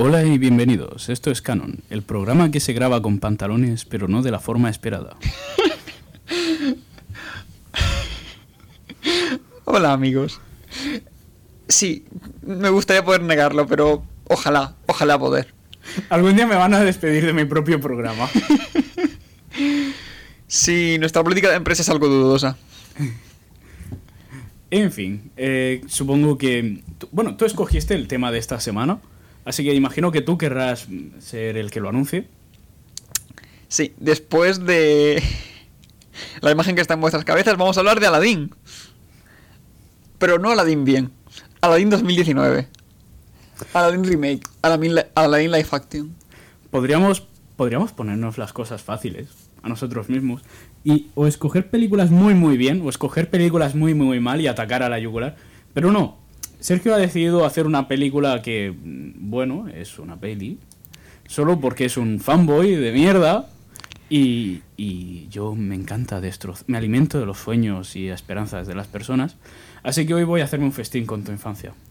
Hola y bienvenidos. Esto es Canon, el programa que se graba con pantalones, pero no de la forma esperada. Hola amigos. Sí, me gustaría poder negarlo, pero ojalá, ojalá poder. Algún día me van a despedir de mi propio programa. Sí, nuestra política de empresa es algo dudosa. En fin, eh, supongo que... bueno, tú escogiste el tema de esta semana, así que imagino que tú querrás ser el que lo anuncie. Sí, después de la imagen que está en vuestras cabezas, vamos a hablar de Aladdin. Pero no Aladdin bien. Aladdin 2019. Aladdin Remake. Aladdin, li- Aladdin Live Action. Podríamos, podríamos ponernos las cosas fáciles a nosotros mismos y o escoger películas muy muy bien o escoger películas muy muy mal y atacar a la yugular. Pero no, Sergio ha decidido hacer una película que, mm, bueno, es una peli, solo porque es un fanboy de mierda y, y yo me encanta destrozar, me alimento de los sueños y esperanzas de las personas. Así que hoy voy a hacerme un festín con tu infancia.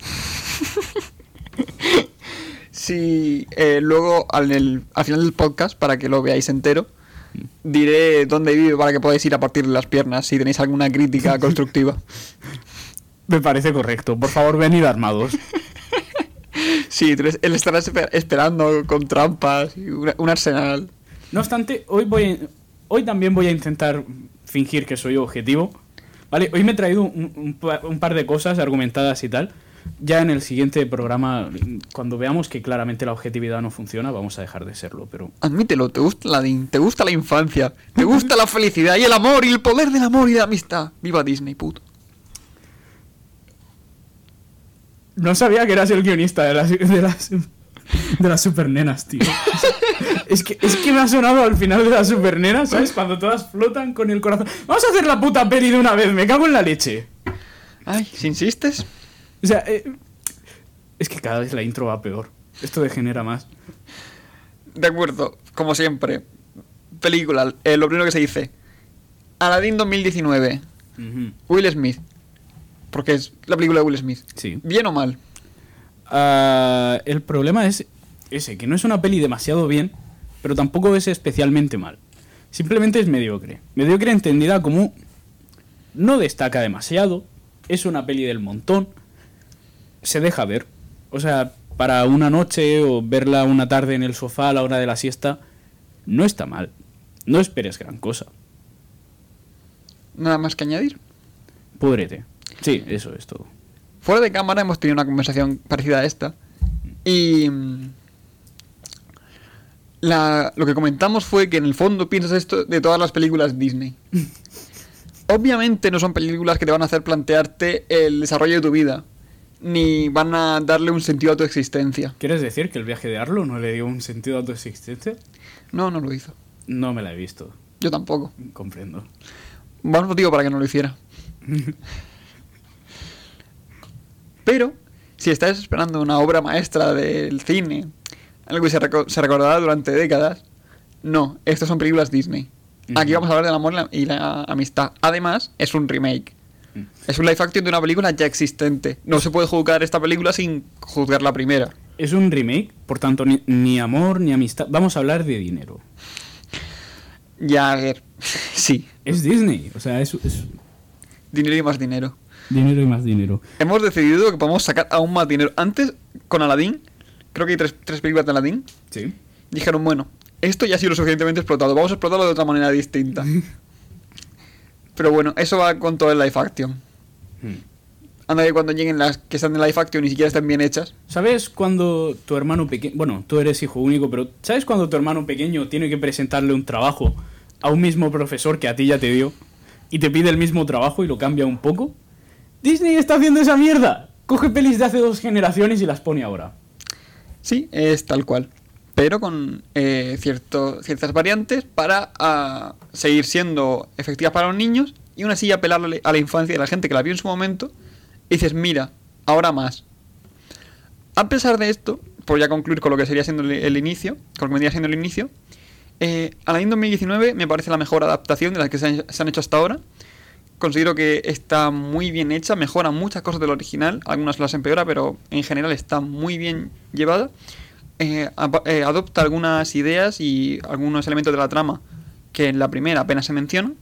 Sí, eh, luego al, el- al final del podcast, para que lo veáis entero, diré dónde vive para que podáis ir a partir de las piernas si tenéis alguna crítica constructiva. Me parece correcto. Por favor, venid armados. Sí, él estará esper- esperando con trampas y una- un arsenal. No obstante, hoy voy hoy también voy a intentar fingir que soy objetivo. Vale, hoy me he traído un, un pa- un par de cosas argumentadas y tal. Ya en el siguiente programa, cuando veamos que claramente la objetividad no funciona, vamos a dejar de serlo. Pero Admítelo, te gusta Aladdin, te gusta la infancia, te gusta la felicidad y el amor y el poder del amor y de la amistad. Viva Disney, puto. No sabía que eras el guionista de las, de las, de las supernenas, tío. Es que, es que me ha sonado al final de las supernenas, ¿sabes? Cuando todas flotan con el corazón. Vamos a hacer la puta peli de una vez, me cago en la leche. Ay, si insistes. O sea, eh, es que cada vez la intro va peor. Esto degenera más. De acuerdo, como siempre. Película, eh, lo primero que se dice. Aladdin 2019. Ujú. Will Smith. Porque es la película de Will Smith. Sí. ¿Bien o mal? Ah, el problema es ese, que no es una peli demasiado bien, pero tampoco es especialmente mal. Simplemente es mediocre. Mediocre entendida como no destaca demasiado, es una peli del montón, se deja ver. O sea, para una noche o verla una tarde en el sofá a la hora de la siesta, no está mal. No esperes gran cosa. Nada más que añadir. Púdrete. Sí, eso es todo. Fuera de cámara hemos tenido una conversación parecida a esta. Y. mm, la- lo que comentamos fue que en el fondo piensas esto de todas las películas Disney. Obviamente no son películas que te van a hacer plantearte el desarrollo de tu vida, ni van a darle un sentido a tu existencia. ¿Quieres decir que el viaje de Arlo no le dio un sentido a tu existencia? No, no lo hizo. No me la he visto. Yo tampoco. Comprendo. Más motivo para que no lo hiciera. Pero, si estás esperando una obra maestra del cine, algo que se, reco- se recordará durante décadas, no, estas son películas Disney. Aquí vamos a hablar del amor y la, amistad. Además, es un remake. Mm. Es un live action de una película ya existente. No se puede juzgar esta película sin juzgar la primera. Es un remake, por tanto, ni, ni amor ni amistad. Vamos a hablar de dinero. Ya, a ver. Sí, Es Disney, o sea, es, es dinero y más dinero. Dinero y más dinero. Hemos decidido que podemos sacar aún más dinero. Antes, con Aladdin, creo que hay tres, tres películas de Aladdin, Sí. dijeron, bueno, esto ya ha sido lo suficientemente explotado, vamos a explotarlo de otra manera distinta. Pero bueno, eso va con todo el live action. Hmm. Anda que cuando lleguen las que están en live action ni siquiera están bien hechas. ¿Sabes cuando tu hermano pequeño... Bueno, tú eres hijo único, pero ¿sabes cuando tu hermano pequeño tiene que presentarle un trabajo a un mismo profesor que a ti ya te dio y te pide el mismo trabajo y lo cambia un poco? Disney está haciendo esa mierda. Coge pelis de hace dos generaciones y las pone ahora. Sí, es tal cual. Pero con eh, ciertas variantes para ah, seguir siendo efectivas para los niños y aún así apelarle a la infancia de la gente que la vio en su momento. Y dices, mira, ahora más. A pesar de esto, por ya concluir con lo que sería siendo el, inicio, con lo que vendría siendo el inicio, eh, Aladdin 2019 me parece la mejor adaptación de las que se han hecho hasta ahora. Considero que está muy bien hecha, mejora muchas cosas del original, algunas las empeora, pero en general está muy bien llevada. eh, eh, adopta algunas ideas y algunos elementos de la trama que en la primera apenas se mencionan.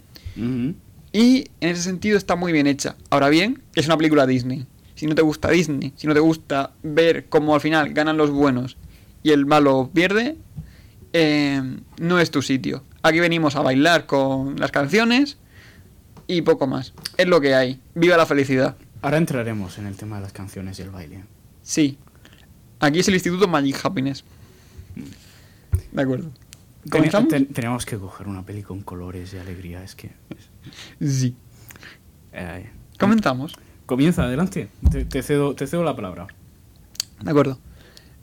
Y en ese sentido está muy bien hecha. Ahora bien, es una película Disney. Si no te gusta Disney, si no te gusta ver cómo al final ganan los buenos y el malo pierde, eh, no es tu sitio. Aquí venimos a bailar con las canciones y poco más. Es lo que hay. Viva la felicidad. Ahora entraremos en el tema de las canciones y el baile. Sí. Aquí es el Instituto Magic Happiness. De acuerdo. ¿Comenzamos? Ten- ten- tenemos que coger una peli con colores y alegría. Es que. Sí. eh, Comenzamos. comienza, adelante. Te, te cedo, te cedo la palabra. De acuerdo.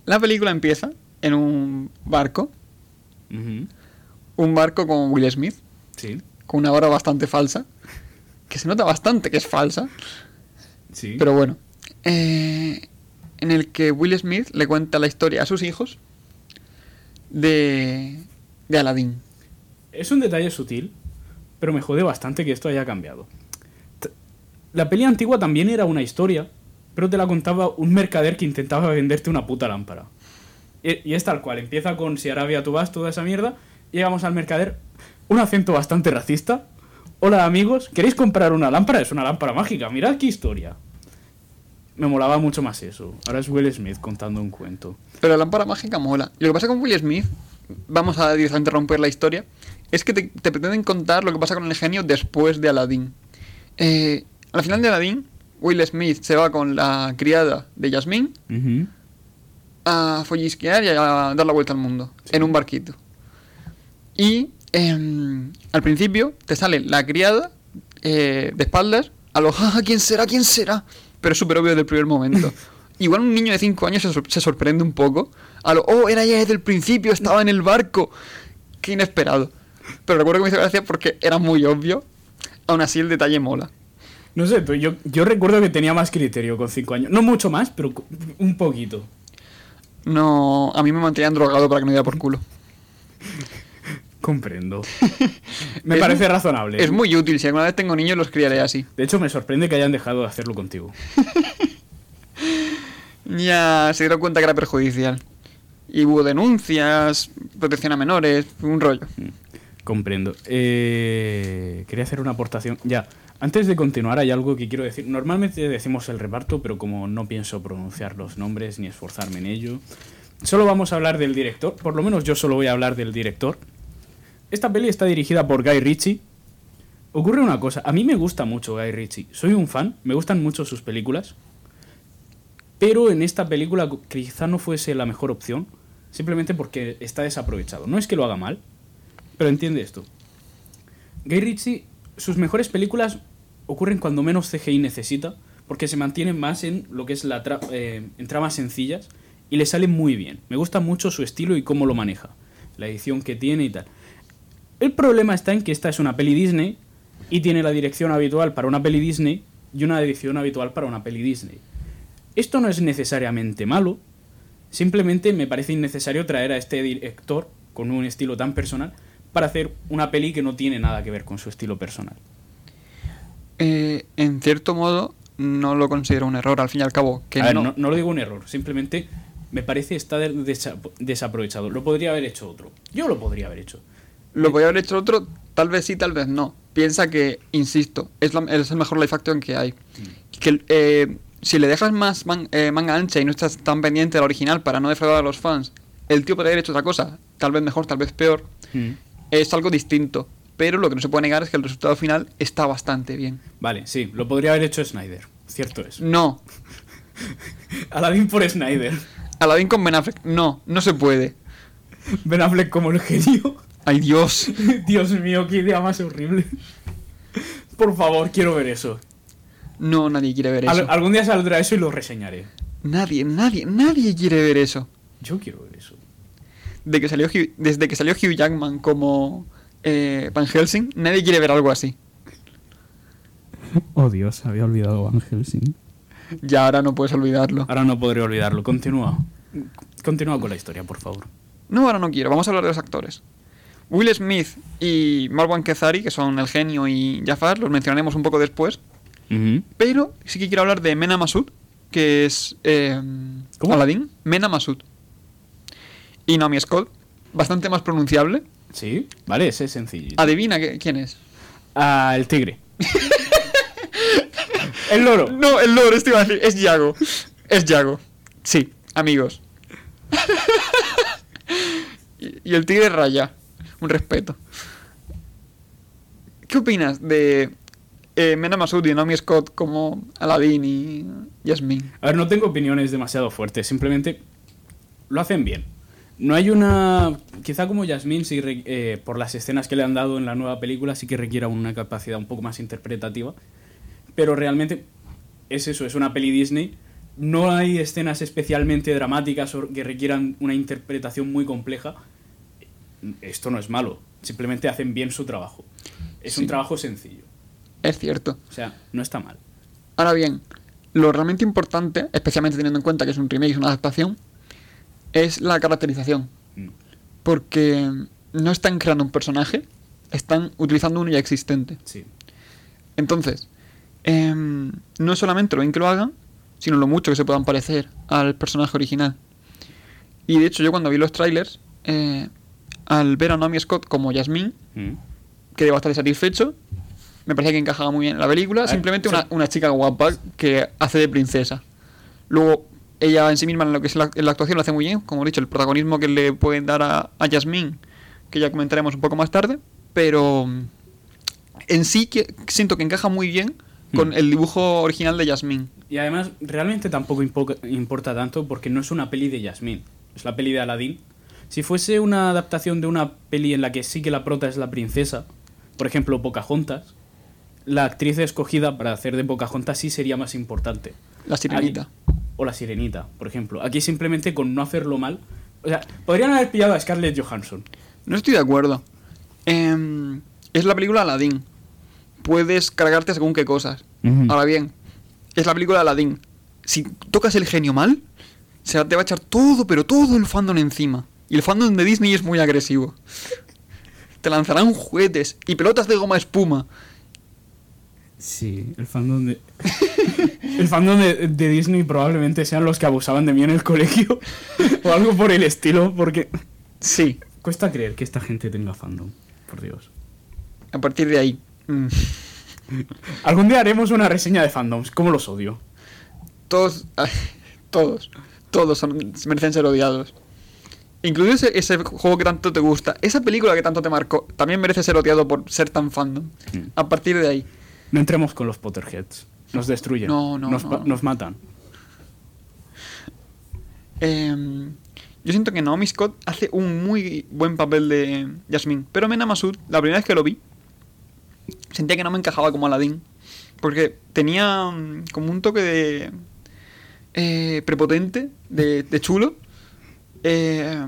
La película empieza en un barco. Un barco con Will Smith. Sí, Con una hora bastante falsa. Que se nota bastante que es falsa. sí. Pero bueno. Eh, en el que Will Smith le cuenta la historia a sus hijos. De. De Aladdin. Es un detalle sutil, pero me jode bastante que esto haya cambiado. La peli antigua también era una historia, pero te la contaba un mercader que intentaba venderte una puta lámpara. Y, y es tal cual, empieza con si Arabia tú vas, toda esa mierda, llegamos al mercader, un acento bastante racista. Hola amigos, ¿queréis comprar una lámpara? Es una lámpara mágica, mirad qué historia. Me molaba mucho más eso. Ahora es Will Smith contando un cuento. Pero la lámpara mágica mola. Y lo que pasa con Will Smith, vamos a directamente romper la historia, es que te, te pretenden contar lo que pasa con el genio después de Aladdin. Eh, al final de Aladdin, Will Smith se va con la criada de Jasmine a follisquear y a dar la vuelta al mundo en un barquito. Y em, al principio te sale la criada eh, de espaldas a lo, "Ja, ¿quién será? ¿Quién será? Pero es súper obvio desde el primer momento. Igual un niño de 5 años se, sor- se sorprende un poco. A lo, oh, era ella desde el principio, estaba en el barco. Qué inesperado. Pero recuerdo que me hizo gracia porque era muy obvio. Aún así el detalle mola. No sé, tú, yo, yo recuerdo que tenía más criterio con 5 años. No mucho más, pero un poquito. No, a mí me mantenían drogado para que no diera por culo. Comprendo. Me parece muy- razonable. Es muy útil, si alguna vez tengo niños los criaré así. De hecho, me sorprende que hayan dejado de hacerlo contigo. Ya se dieron cuenta que era perjudicial. Y hubo denuncias, protección a menores, un rollo. Comprendo. Eh, quería hacer una aportación. Ya, antes de continuar hay algo que quiero decir. Normalmente decimos el reparto, pero como no pienso pronunciar los nombres ni esforzarme en ello, solo vamos a hablar del director. Por lo menos yo solo voy a hablar del director. Esta peli está dirigida por Guy Ritchie. Ocurre una cosa, a mí me gusta mucho Guy Ritchie. Soy un fan, me gustan mucho sus películas. Pero en esta película quizá no fuese la mejor opción, simplemente porque está desaprovechado. No es que lo haga mal, pero entiende esto. Guy Ritchie, sus mejores películas ocurren cuando menos CGI necesita, porque se mantienen más en lo que es la tra- eh, en tramas sencillas y le sale muy bien. Me gusta mucho su estilo y cómo lo maneja, la edición que tiene y tal. El problema está en que esta es una peli Disney y tiene la dirección habitual para una peli Disney y una edición habitual para una peli Disney. Esto no es necesariamente malo, simplemente me parece innecesario traer a este director con un estilo tan personal para hacer una peli que no tiene nada que ver con su estilo personal. Eh, en cierto modo, no lo considero un error, al fin y al cabo. Que A ver, no, no, no lo digo un error, simplemente me parece está de- desa- desaprovechado. Lo podría haber hecho otro. Yo lo podría haber hecho. Lo podría haber hecho otro, tal vez sí, tal vez no. Piensa que, insisto, es, la- es el mejor live action que hay. Que eh, si le dejas más man- eh, manga ancha y no estás tan pendiente del original para no defraudar a los fans, el tío podría haber hecho otra cosa, tal vez mejor, tal vez peor. Mm. Es algo distinto. Pero lo que no se puede negar es que el resultado final está bastante bien. Vale, sí, lo podría haber hecho Snyder. Cierto es. No. Aladdin por Snyder. Aladdin con Ben Affleck. No, no se puede. Ben Affleck como el genio. Ay Dios. Dios mío, qué idea más horrible. Por favor, quiero ver eso. No, nadie quiere ver Al- eso. algún día saldrá eso y lo reseñaré. Nadie, nadie, nadie quiere ver eso. Yo quiero ver eso. De que salió Hugh- desde que salió Hugh Jackman como eh, Van Helsing, nadie quiere ver algo así. Oh Dios, había olvidado Van Helsing. Ya ahora no puedes olvidarlo. Ahora no podré olvidarlo. Continúa. Continúa con la historia, por favor. No, ahora no quiero. Vamos a hablar de los actores. Will Smith y Marwan Kezari, que son el genio y Jafar, los mencionaremos un poco después. Pero sí que quiero hablar de Mena Masud, que es eh, ¿Cómo? Aladdin. Mena Masud. y Naomi Scott, bastante más pronunciable. Sí, vale, ese es sencillo. Adivina quién es. Ah, el tigre. el loro. No, el loro, esto iba a decir, es Yago. Es Yago. Sí, amigos. y, y el tigre raya. Un respeto. ¿Qué opinas de eh, Mena Masud y Naomi Scott como Aladdin y Yasmin? A ver, no tengo opiniones demasiado fuertes, simplemente lo hacen bien. No hay una... Quizá como Jasmine, sí, re- eh, por las escenas que le han dado en la nueva película, sí que requiera una capacidad un poco más interpretativa. Pero realmente es eso, es una peli Disney. No hay escenas especialmente dramáticas o que requieran una interpretación muy compleja. Esto no es malo, simplemente hacen bien su trabajo. Es Sí. un trabajo sencillo. Es cierto. O sea, no está mal. Ahora bien, lo realmente importante, especialmente teniendo en cuenta que es un remake, es una adaptación, es la caracterización. Mm. Porque no están creando un personaje, están utilizando uno ya existente. Sí. Entonces, em, no es solamente lo bien que lo hagan, sino lo mucho que se puedan parecer al personaje original. Y de hecho, yo cuando vi los trailers, eh, al ver a Naomi Scott como Jasmine, Mm. quedé bastante satisfecho. Me parecía que encajaba muy bien en la película. ver, Simplemente sí. una, una chica guapa que hace de princesa. Luego, ella en sí misma en lo que es la, en la actuación lo hace muy bien. Como he dicho, el protagonismo que le pueden dar a, a Jasmine, que ya comentaremos un poco más tarde. Pero mm, en sí que, siento que encaja muy bien con Hmm. el dibujo original de Jasmine. Y además, realmente tampoco impo- importa tanto porque no es una peli de Yasmín, es la peli de Aladdin. Si fuese una adaptación de una peli en la que sí que la prota es la princesa, por ejemplo, Pocahontas, la actriz escogida para hacer de Pocahontas sí sería más importante. La sirenita. Aquí- o la sirenita, por ejemplo. Aquí simplemente con no hacerlo mal. O sea, podrían haber pillado a Scarlett Johansson. No estoy de acuerdo. Em, es la película Aladdin. Puedes cargarte según qué cosas. Ahora bien, es la película de Aladdin. Si tocas el genio mal, se te va a echar todo, pero todo el fandom encima. Y el fandom de Disney es muy agresivo. Te lanzarán juguetes y pelotas de goma espuma. Sí, el fandom de. el fandom de, de Disney probablemente sean los que abusaban de mí en el colegio. o algo por el estilo, porque. Sí, Cuesta creer que esta gente tenga fandom, por Dios. a partir de ahí. mm, Algún día haremos una reseña de fandoms, ¿cómo los odio? todos, todos, todos son- merecen ser odiados. Incluso ese, ese juego que tanto te gusta, esa película que tanto te marcó, también merece ser odiado por ser tan fandom. Mm. A partir de ahí. No entremos con los Potterheads. Nos destruyen. No, no, nos, no, nos matan. Em, yo siento que Naomi Scott hace un muy buen papel de Jasmine. Pero Mena Masud, la primera vez que lo vi, sentía que no me encajaba como Aladdin. Porque tenía mm, como un toque de. eh, prepotente, de, de chulo. Eh,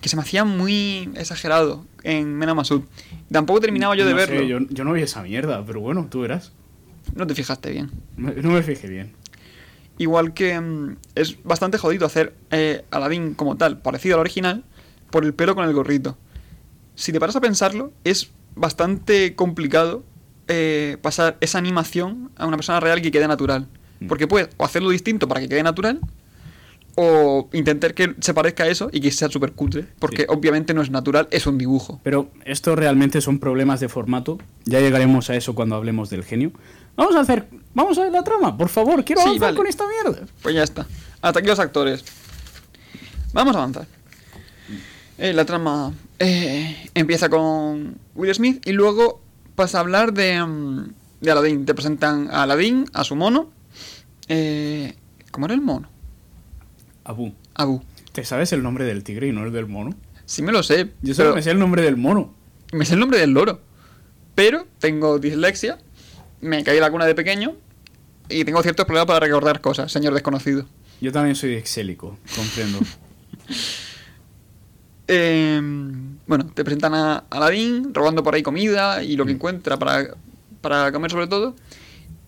que se me hacía muy exagerado en Mena Masud. Tampoco terminaba yo de No sé, verlo. yo, yo no vi esa mierda, pero bueno, tú verás. No te fijaste bien. No me fijé bien. Igual que mm, es bastante jodido hacer eh, Aladdin como tal, parecido al original, por el pelo con el gorrito. Si te paras a pensarlo, es bastante complicado eh, pasar esa animación a una persona real que quede natural. Mm. Porque puedes o hacerlo distinto para que quede natural, o intentar que se parezca a eso y que sea súper cutre, porque Sí. obviamente no es natural, es un dibujo. Pero esto realmente son problemas de formato. Ya llegaremos a eso cuando hablemos del genio. Vamos a hacer. Vamos a ver la trama, por favor. Quiero Sí, avanzar vale. con esta mierda. Pues ya está. Hasta aquí los actores. Vamos a avanzar. Eh, la trama eh, empieza con Will Smith y luego pasa a hablar de, mm, de Aladdin. Te presentan a Aladdin, a su mono. Eh, ¿Cómo era el mono? Abu, Abu. ¿te sabes el nombre del tigre y no el del mono? Sí me lo sé. Yo solo pero me sé el nombre del mono. me sé el nombre del loro. Pero tengo dislexia. Me caí en la cuna de pequeño. Y tengo ciertos problemas para recordar cosas, señor desconocido. Yo también soy exélico, comprendo. Eh, bueno, te presentan a Aladdin robando por ahí comida y lo que encuentra para, para comer sobre todo.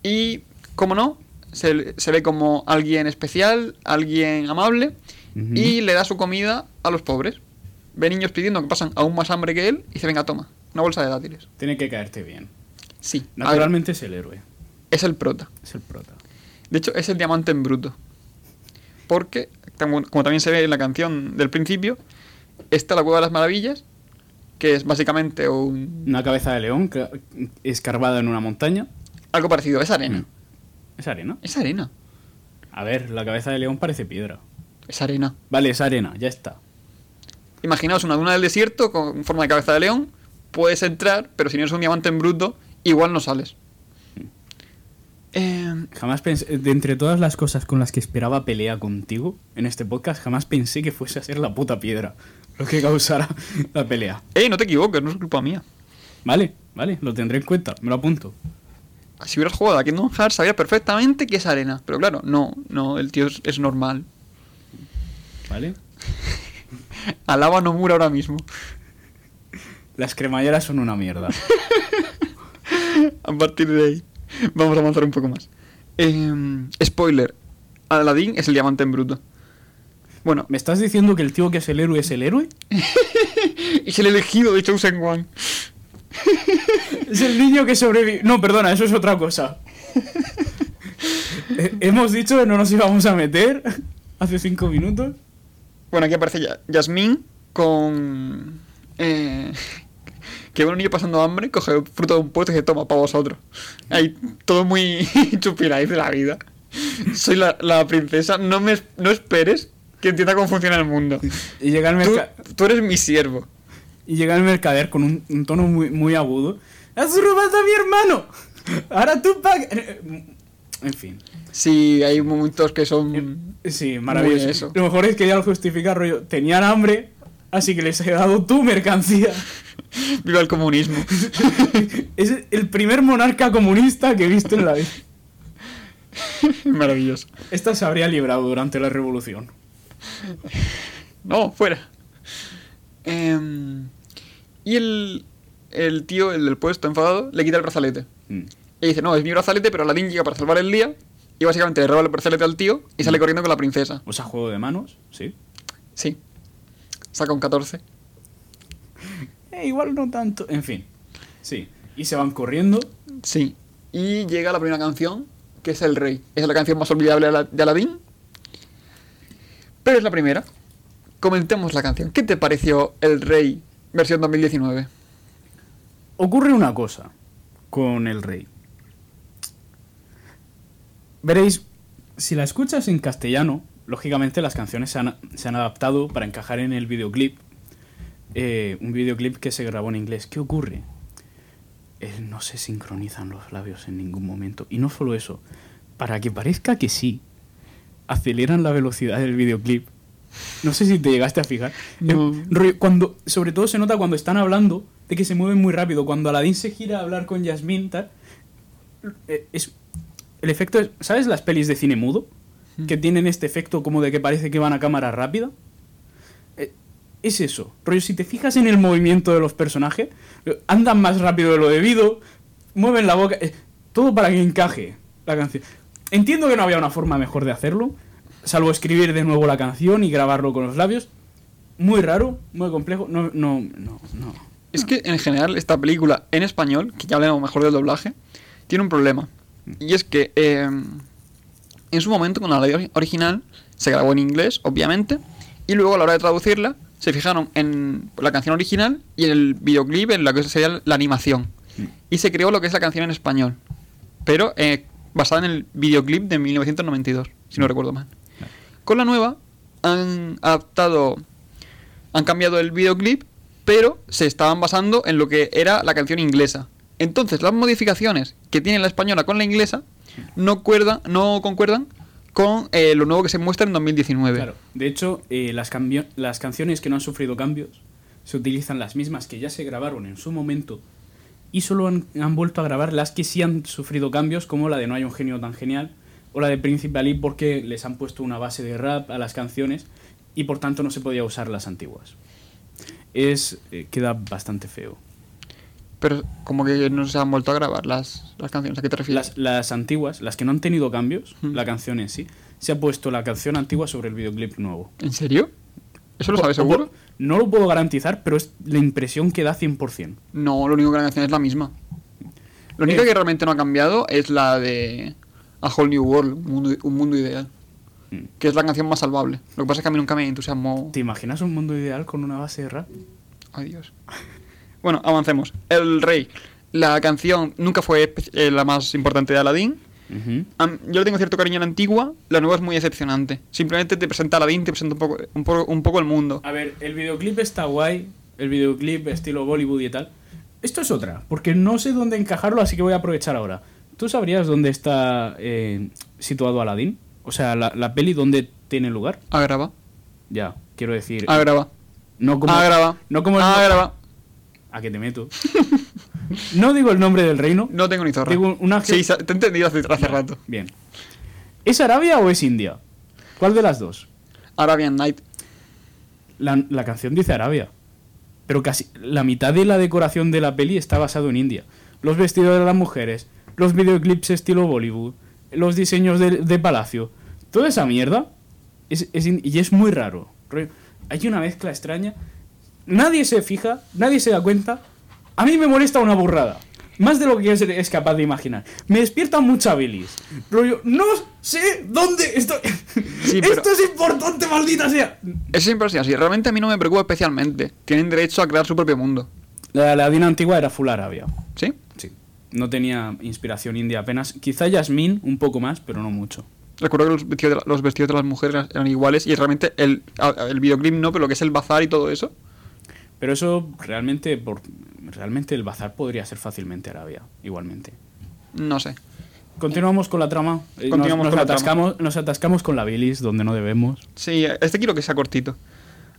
Y, como no, se, se ve como alguien especial, alguien amable y le da su comida a los pobres. Ve niños pidiendo que pasan aún más hambre que él y dice, venga, toma, una bolsa de dátiles. Tiene que caerte bien. Sí, a ver, Naturalmente es el héroe, es el prota. es el prota. De hecho, es el diamante en bruto. Porque, como, también se ve en la canción del principio, está la Cueva de las Maravillas, que es básicamente un... Una cabeza de león ca- escarbada en una montaña. algo parecido. Es arena. Mm. Es arena. Es arena. A ver, la cabeza de león parece piedra. Es arena. Vale, es arena, ya está. Imaginaos una duna del desierto con forma de cabeza de león. Puedes entrar, pero si no eres un diamante en bruto, igual no sales. Eh, Jamás pensé, de entre todas las cosas con las que esperaba pelea contigo en este podcast, jamás pensé que fuese a ser la puta piedra lo que causara la pelea. eh, no te equivoques, no es culpa mía. Vale, vale, lo tendré en cuenta, me lo apunto. Si hubieras jugado a Kingdom Hearts, sabías perfectamente que es arena. Pero claro, no, no, el tío es, es normal. ¿Vale? Alaba no mura ahora mismo. Las cremalleras son una mierda. A partir de ahí, vamos a avanzar un poco más. Eh, spoiler: Aladdin es el diamante en bruto. Bueno, ¿Me estás diciendo que el tío que es el héroe es el héroe? es el elegido de Chosen One. Es el niño que sobrevive. No, perdona, eso es otra cosa. Eh, Hemos dicho que no nos íbamos a meter hace cinco minutos. Bueno, aquí aparece ya Yasmín con. Eh, que ve un niño pasando hambre, coge fruto de un puesto y dice: Toma, para vosotros. Ahí, todo muy chupiráis de la vida. Soy la, la princesa, no, me, no esperes que entienda cómo funciona el mundo. Y llega el, Tú, merca- tú eres mi siervo. Y llega el mercader con un, un tono muy, muy agudo. ¡Has robado a mi hermano! Ahora tú pagas. En fin. Sí, hay momentos que son. Sí, maravilloso. Eso. Lo mejor es que ya lo justifica, rollo. Tenían hambre, así que les he dado tu mercancía. Viva el comunismo. es el primer monarca comunista que he visto en la vida. Maravilloso. Esta se habría librado durante la revolución. No, fuera. Em, y el, el tío, el del puesto enfadado, le quita el brazalete. Mm. Y dice, no, es mi brazalete, pero Aladdin llega para salvar el día. Y básicamente le roba el brazalete al tío y sale corriendo con la princesa. O sea, juego de manos, sí. Sí. Saca un 14. Eh, igual no tanto. En fin. Sí. Y se van corriendo. Sí. Y llega la primera canción, que es El Rey. Es la canción más olvidable de Aladdin. Pero es la primera. Comentemos la canción. ¿Qué te pareció El Rey versión 2019? Ocurre una cosa con el rey. Veréis, si la escuchas en castellano, lógicamente las canciones se han, adaptado para encajar en el videoclip. Eh, un videoclip que se grabó en inglés. ¿Qué ocurre? Eh, no se sincronizan los labios en ningún momento. Y no solo eso, para que parezca que sí, aceleran la velocidad del videoclip. No sé si te llegaste a fijar. No. Cuando, sobre todo se nota cuando están hablando de que se mueven muy rápido. Cuando Aladdin se gira a hablar con Yasmín, tal, eh, es, el efecto es, ¿sabes las pelis de cine mudo? Que tienen este efecto como de que parece que van a cámara rápida. Eh, es eso. Rollo, si te fijas en el movimiento de los personajes, andan más rápido de lo debido, mueven la boca, eh, todo para que encaje la canción. Entiendo que no había una forma mejor de hacerlo, salvo escribir de nuevo la canción y grabarlo con los labios. Muy raro, muy complejo. No, no, no, no. Es que en general esta película en español, que ya hablemos mejor del doblaje, tiene un problema. Y es que eh, en su momento con la radio original se grabó en inglés, obviamente, y luego a la hora de traducirla se fijaron en la canción original y en el videoclip en la que sería la animación. Y se creó lo que es la canción en español, pero eh, basada en el videoclip de 1992, si no recuerdo mal. Con la nueva han adaptado, han cambiado el videoclip, pero se estaban basando en lo que era la canción inglesa. Entonces las modificaciones que tiene la española con la inglesa no, cuerda- no concuerdan con eh, lo nuevo que se muestra en 2019. Claro, de hecho, eh, las, las canciones que no han sufrido cambios se utilizan las mismas que ya se grabaron en su momento y solo han vuelto a grabar las que sí han sufrido cambios, como la de No hay un genio tan genial o la de Príncipe Ali, porque les han puesto una base de rap a las canciones y por tanto no se podía usar las antiguas. Es, eh, queda bastante feo. Pero como que no se han vuelto a grabar las, las canciones. ¿A qué te refieres? Las, las antiguas, las que no han tenido cambios, Mm. la canción en sí, se ha puesto la canción antigua sobre el videoclip nuevo. ¿En serio? ¿Eso lo sabes seguro? No lo puedo garantizar, pero es la impresión que da 100%. No, lo único que la canción es la misma. Lo único Eh. que realmente no ha cambiado es la de A Whole New World, un mundo, un mundo ideal. Mm. que es la canción más salvable. Lo que pasa es que a mí nunca me entusiasmó. ¿Te imaginas un mundo ideal con una base de rap? Ay, Dios. Bueno, avancemos. El Rey. La canción nunca fue eh, la más importante de Aladdin. Am- Yo le tengo cierto cariño a la antigua, la nueva es muy decepcionante. Simplemente te presenta a Aladdin, te presenta un poco, un poco, un poco el mundo. A ver, el videoclip está guay, el videoclip estilo Bollywood y tal. Esto es otra, porque no sé dónde encajarlo, así que voy a aprovechar ahora. ¿Tú sabrías dónde está eh, situado Aladdin? O sea, la, la peli dónde tiene lugar. Agrava, Ya, quiero decir. agrava, no como. agrava, No como agrava. ¿A qué te meto? no digo el nombre del reino. No tengo ni zorra. Digo una Sí, te he entendido hace, hace rato. Bien. ¿Es Arabia o es India? ¿Cuál de las dos? Arabian Night. La, la canción dice Arabia. Pero casi la mitad de la decoración de la peli está basado en India. Los vestidos de las mujeres, los videoclips estilo Bollywood, los diseños de, de palacio. Toda esa mierda es, es in- y es muy raro. Hay una mezcla extraña. Nadie se fija, nadie se da cuenta. A mí me molesta una burrada. Más de lo que es, capaz de imaginar. Me despierta mucha bilis. Rollo, no sé dónde estoy. Sí, Esto es importante, maldita sea. Es siempre así. Realmente a mí no me preocupa especialmente. Tienen derecho a crear su propio mundo. La Aladdin antigua era full Arabia. ¿Sí? No tenía inspiración india apenas. Quizá Yasmín un poco más, pero no mucho. Recuerdo que los vestidos de, la- los vestidos de las mujeres eran- iguales y realmente el, el videoclip no, pero lo que es el bazar y todo eso. Pero eso realmente, por, realmente el bazar podría ser fácilmente Arabia, igualmente. No sé. Continuamos con la trama. Eh, Continuamos nos, con nos la atascamos, nos atascamos con la bilis donde no debemos. Sí, este quiero que sea cortito.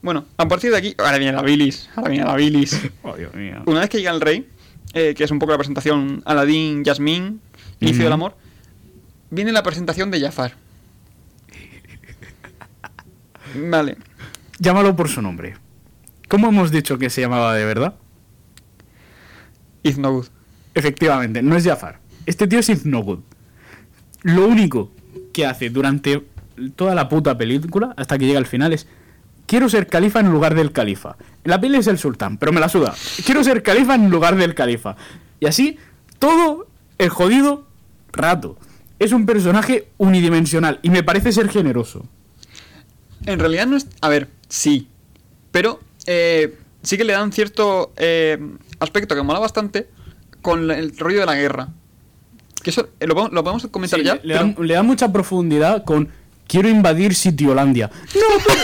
Bueno, a partir de aquí. Ahora viene la bilis. Ahora viene la bilis. Oh, Dios mío. Una vez que llega el rey, eh, que es un poco la presentación Aladdin, Yasmín, inicio del amor, viene la presentación de Jafar. Vale. Llámalo por su nombre. ¿Cómo hemos dicho que se llamaba de verdad? It's no good. Efectivamente, no es Jafar. Este tío es Iznogud. Lo único que hace durante toda la puta película, hasta que llega al final, es... Quiero ser califa en lugar del califa. La peli es el sultán, pero me la suda. Quiero ser califa en lugar del califa. Y así, todo el jodido rato. Es un personaje unidimensional y me parece ser generoso. En realidad no es. A ver, sí. Pero eh, sí que le dan cierto eh, aspecto que mola bastante con el rollo de la guerra. Que eso eh, lo, lo podemos comentar Sí, ya. le, le pero- le dan mucha profundidad con quiero invadir Sitiolandia. No, pero,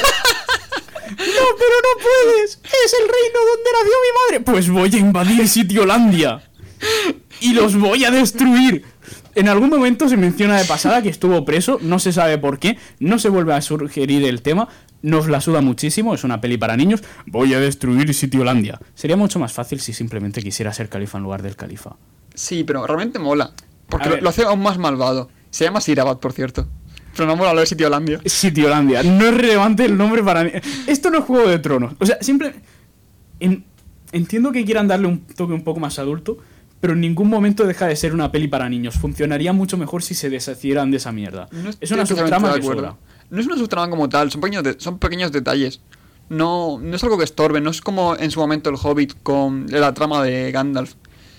pero no puedes. Es el reino donde nació mi madre. Pues voy a invadir Sitiolandia. Y los voy a destruir. En algún momento se menciona de pasada que estuvo preso, no se sabe por qué, no se vuelve a sugerir el tema, nos la suda muchísimo, es una peli para niños, voy a destruir Sitiolandia. Sería mucho más fácil si simplemente quisiera ser califa en lugar del califa. Sí, pero realmente mola. Porque lo, lo hace aún más malvado. Se llama Sirabat, por cierto. Mola lo de Sitio Holandia. Sitiolandia. No es relevante el nombre para mí. Esto no es Juego de Tronos. O sea, simple... en- Entiendo que quieran darle un toque un poco más adulto, pero en ningún momento deja de ser una peli para niños. Funcionaría mucho mejor si se deshacieran de esa mierda. No es una subtrama de que sobra. No es una subtrama como tal, son pequeños, de- son pequeños detalles. No, no es algo que estorbe, no es como en su momento el Hobbit con la trama de Gandalf.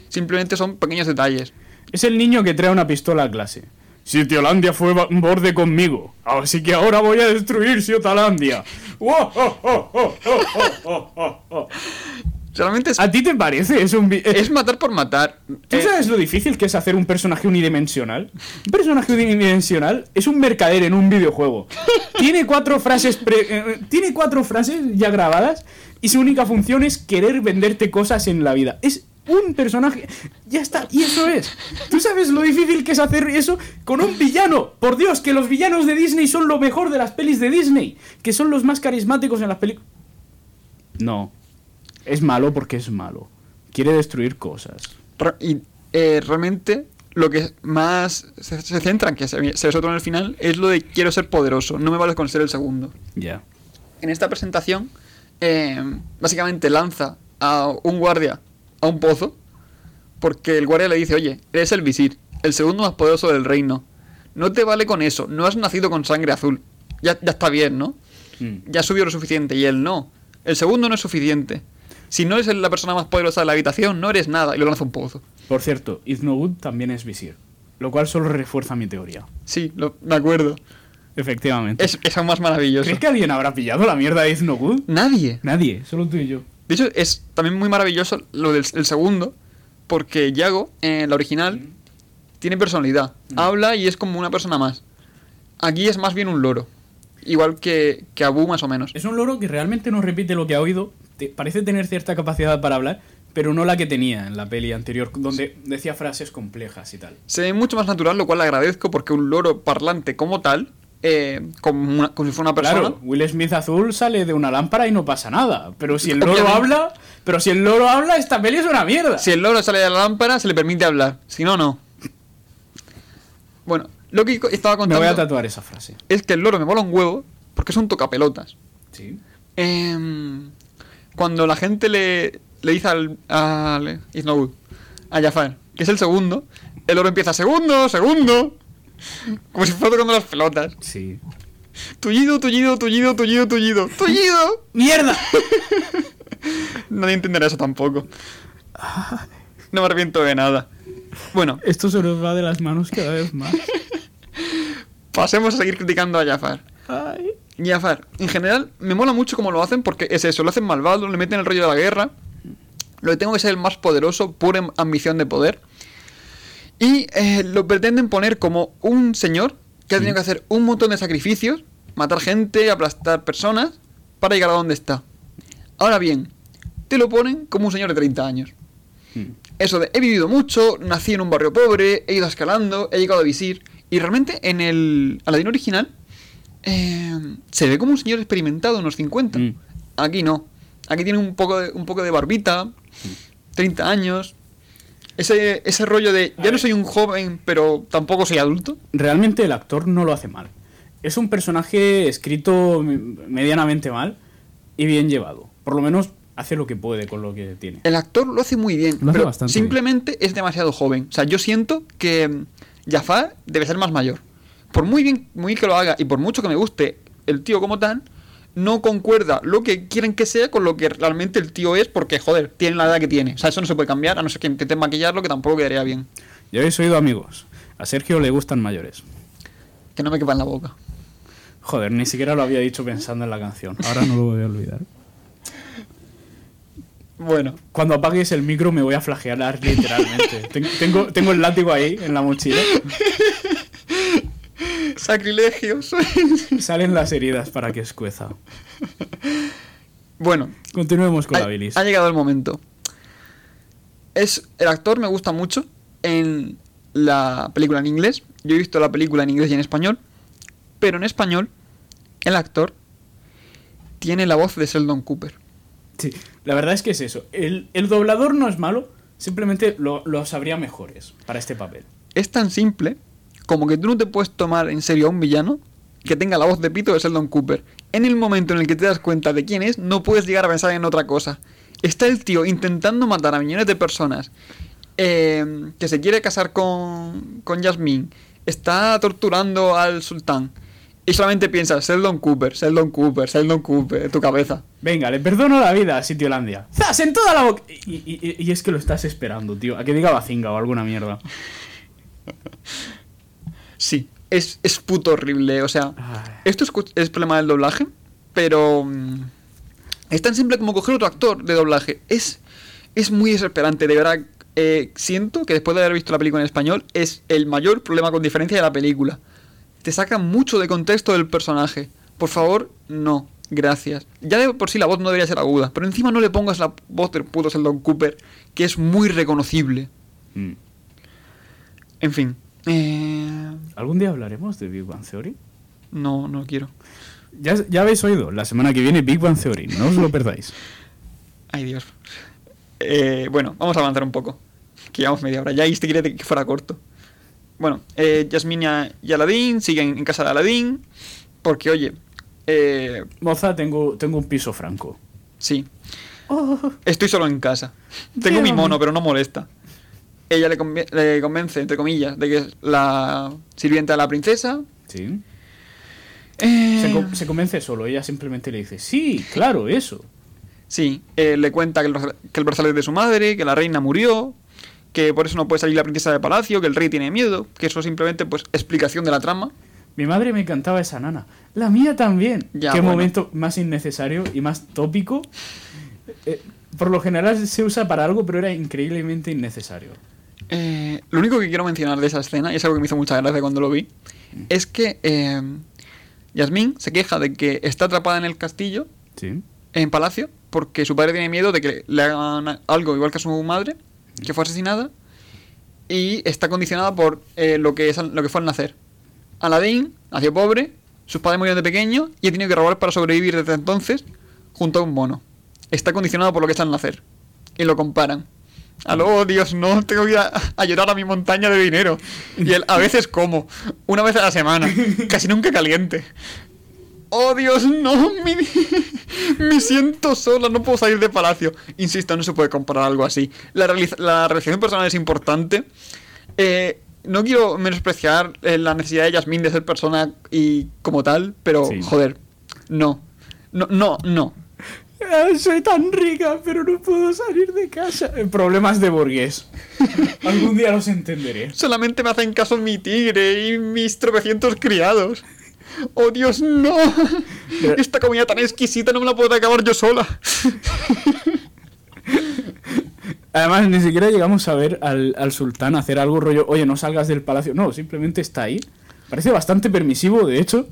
Simplemente son pequeños detalles. Es el niño que trae una pistola a clase. Sitiolandia fue borde conmigo, así que ahora voy a destruir Sitiolandia. ¡Oh, oh, oh, oh, oh, oh, oh, oh! Realmente es, ¿A ti te parece? Es un... vi- es matar por matar. ¿Tú Eh, sabes lo difícil que es hacer un personaje unidimensional? Un personaje unidimensional es un mercader en un videojuego. Tiene cuatro frases pre- eh, tiene cuatro frases ya grabadas y su única función es querer venderte cosas en la vida. Es un personaje. Ya está, y eso es. ¿Tú sabes lo difícil que es hacer eso con un villano? Por Dios, que los villanos de Disney son lo mejor de las pelis de Disney, que son los más carismáticos en las películas. No. Es malo porque es malo. Quiere destruir cosas. Y eh, realmente lo que más se, se centra en que se, se en el final es lo de quiero ser poderoso, no me vale con ser el segundo. Ya. En esta presentación, eh, básicamente lanza a un guardia a un pozo porque el guardia le dice, oye, eres el visir, el segundo más poderoso del reino. No te vale con eso, no has nacido con sangre azul. Ya, ya está bien, ¿no? Mm. Ya subido lo suficiente y él no. El segundo no es suficiente. Si no eres la persona más poderosa de la habitación, no eres nada. Y lo lanza un pozo. Por cierto, Iznogud también es visir, lo cual solo refuerza mi teoría. Sí, lo- me acuerdo. Efectivamente. Es, es aún más maravilloso. ¿Crees que alguien habrá pillado la mierda de Good? Nadie. Nadie, solo tú y yo. De hecho, es también muy maravilloso lo del el segundo, porque Yago, en la original, tiene personalidad. Habla y es como una persona más. Aquí es más bien un loro. Igual que, que Abu, más o menos. Es un loro que realmente no repite lo que ha oído. te- parece tener cierta capacidad para hablar, pero no la que tenía en la peli anterior, donde decía frases complejas y tal. Se ve mucho más natural, lo cual le agradezco, porque un loro parlante como tal, eh, como, como si fuera una persona. Claro, Will Smith azul sale de una lámpara y no pasa nada. Pero si el loro Obviamente. habla, pero si el loro habla, esta peli es una mierda. Si el loro sale de la lámpara, se le permite hablar. Si no, no. Bueno, lo que estaba Me contando voy a tatuar esa frase. es que el loro me mola un huevo porque es un tocapelotas. Sí. Em, cuando la gente le, le dice al, al a Jafar, que es el segundo, el loro empieza segundo, segundo, como si fuera tocando las pelotas. Sí. Tullido, tullido, tullido, tullido, tullido, tullido. ¡Mierda! Nadie entenderá eso tampoco. No me arrepiento de nada. Bueno, Esto se nos va de las manos cada vez más. pasemos a seguir criticando a Jafar. Ay. Jafar, en general, me mola mucho cómo lo hacen porque es eso, lo hacen malvado, le meten el rollo de la guerra. Lo que tengo que ser el más poderoso, pura am- ambición de poder. Y eh, lo pretenden poner como un señor que ha tenido que hacer un montón de sacrificios, matar gente, aplastar personas, para llegar a donde está. Ahora bien, te lo ponen como un señor de 30 años. Hmm. Eso de he vivido mucho, nací en un barrio pobre, he ido escalando, he llegado a visir. Y realmente en el Aladín original eh, se ve como un señor experimentado, unos 50. Mm. Aquí no. Aquí tiene un poco de, un poco de barbita, 30 años. Ese, ese rollo de ya no soy un joven, pero tampoco soy adulto. Realmente el actor no lo hace mal. Es un personaje escrito medianamente mal y bien llevado. Por lo menos hace lo que puede con lo que tiene. El actor lo hace muy bien, Lo hace pero simplemente es demasiado joven. O sea, yo siento que mm, Jafar debe ser más mayor. Por muy bien, muy que lo haga y por mucho que me guste el tío como tal, no concuerda lo que quieren que sea con lo que realmente el tío es, porque, joder, tiene la edad que tiene. O sea, eso no se puede cambiar, a no ser que intenten maquillarlo, que tampoco quedaría bien. Ya habéis oído, amigos. A Sergio le gustan mayores. Que no me quepa en la boca. Joder, ni siquiera lo había dicho pensando en la canción. Ahora no lo voy a olvidar. Bueno, Cuando apagues el micro me voy a flagelar literalmente. Ten- tengo, tengo el látigo ahí en la mochila. Sacrilegios. Salen las heridas para que escueza. bueno, Continuemos con ha, la bilis. ha llegado el momento. Es, el actor me gusta mucho en la película en inglés. Yo he visto la película en inglés y en español. Pero en español, el actor tiene la voz de Sheldon Cooper. Sí, la verdad es que es eso. El, el doblador no es malo, simplemente lo, lo sabría mejores para este papel. Es tan simple como que tú no te puedes tomar en serio a un villano que tenga la voz de pito de Sheldon Cooper. En el momento en el que te das cuenta de quién es, no puedes llegar a pensar en otra cosa. Está el tío intentando matar a millones de personas, eh, que se quiere casar con, con Jasmine, está torturando al sultán, y solamente piensas, Sheldon Cooper, Sheldon Cooper, Sheldon Cooper, en tu cabeza. Venga, le perdono la vida a Sitiolandia. ¡Zas! En toda la boca. Y, y- y- y es que lo estás esperando, tío. A que diga Bazinga o alguna mierda. Sí, es, es puto horrible, o sea... Ay. Esto es, es problema del doblaje, pero mm, es tan simple como coger otro actor de doblaje. Es, es muy desesperante, de verdad. eh, siento que después de haber visto la película en español es el mayor problema con diferencia de la película. Te saca mucho de contexto del personaje. Por favor, no. Gracias. Ya de por sí la voz no debería ser aguda, pero encima no le pongas la voz del puto Sheldon Cooper, que es muy reconocible. Mm. En fin. Eh, ¿Algún día hablaremos de Big Bang Theory? no, no quiero. Ya, ya habéis oído, la semana que viene Big Bang Theory, no os lo perdáis. Ay, Dios. Eh, bueno, vamos a avanzar un poco. Que llevamos media hora. Ya este quiere que fuera corto. Bueno, eh, Yasmina y Aladín siguen en casa de Aladín. Porque, oye, eh, Moza, tengo, tengo un piso franco. sí. Estoy solo en casa. Tengo mi mono, pero no molesta. Ella le, convi- le convence, entre comillas, de que es la sirvienta de la princesa. Sí. Eh, Se, co- se convence solo, ella simplemente le dice, sí, claro, eso. Sí, eh, le cuenta que el, que el brazalete es de su madre, que la reina murió, que por eso no puede salir la princesa del palacio, que el rey tiene miedo, que eso simplemente pues explicación de la trama. Mi madre me encantaba esa nana. La mía también. Ya, Qué bueno. momento más innecesario y más tópico. Eh, por lo general se usa para algo, pero era increíblemente innecesario. Eh, lo único que quiero mencionar de esa escena, y es algo que me hizo mucha gracia cuando lo vi, es que eh, Yasmín se queja de que está atrapada en el castillo, Sí. en palacio, porque su padre tiene miedo de que le hagan algo igual que a su madre, que fue asesinada, y está condicionada por eh, lo, que es, lo que fue al nacer. Aladín nació pobre, sus padres murieron de pequeño y ha tenido que robar para sobrevivir desde entonces junto a un mono. Está condicionado por lo que es al nacer. Y lo comparan. Aló, oh, Dios, no, tengo que ir a, a llorar a mi montaña de dinero. Y él, a veces como, una vez a la semana, casi nunca caliente. Oh, Dios, no, me, me siento sola, no puedo salir de palacio. Insisto, no se puede comparar algo así. La, la realización personal es importante. Eh, no quiero menospreciar eh, la necesidad de Yasmín de ser persona y como tal, pero Sí. joder, no. No, no, no. Soy tan rica, pero no puedo salir de casa. Eh, Problemas de burgués. Algún día los entenderé. Solamente me hacen caso mi tigre y mis tropecientos criados. Oh Dios, no. Pero- Esta comida tan exquisita no me la puedo acabar yo sola. Además, ni siquiera llegamos a ver al, al sultán hacer algo rollo, oye, no salgas del palacio. No, simplemente está ahí. Parece bastante permisivo, de hecho.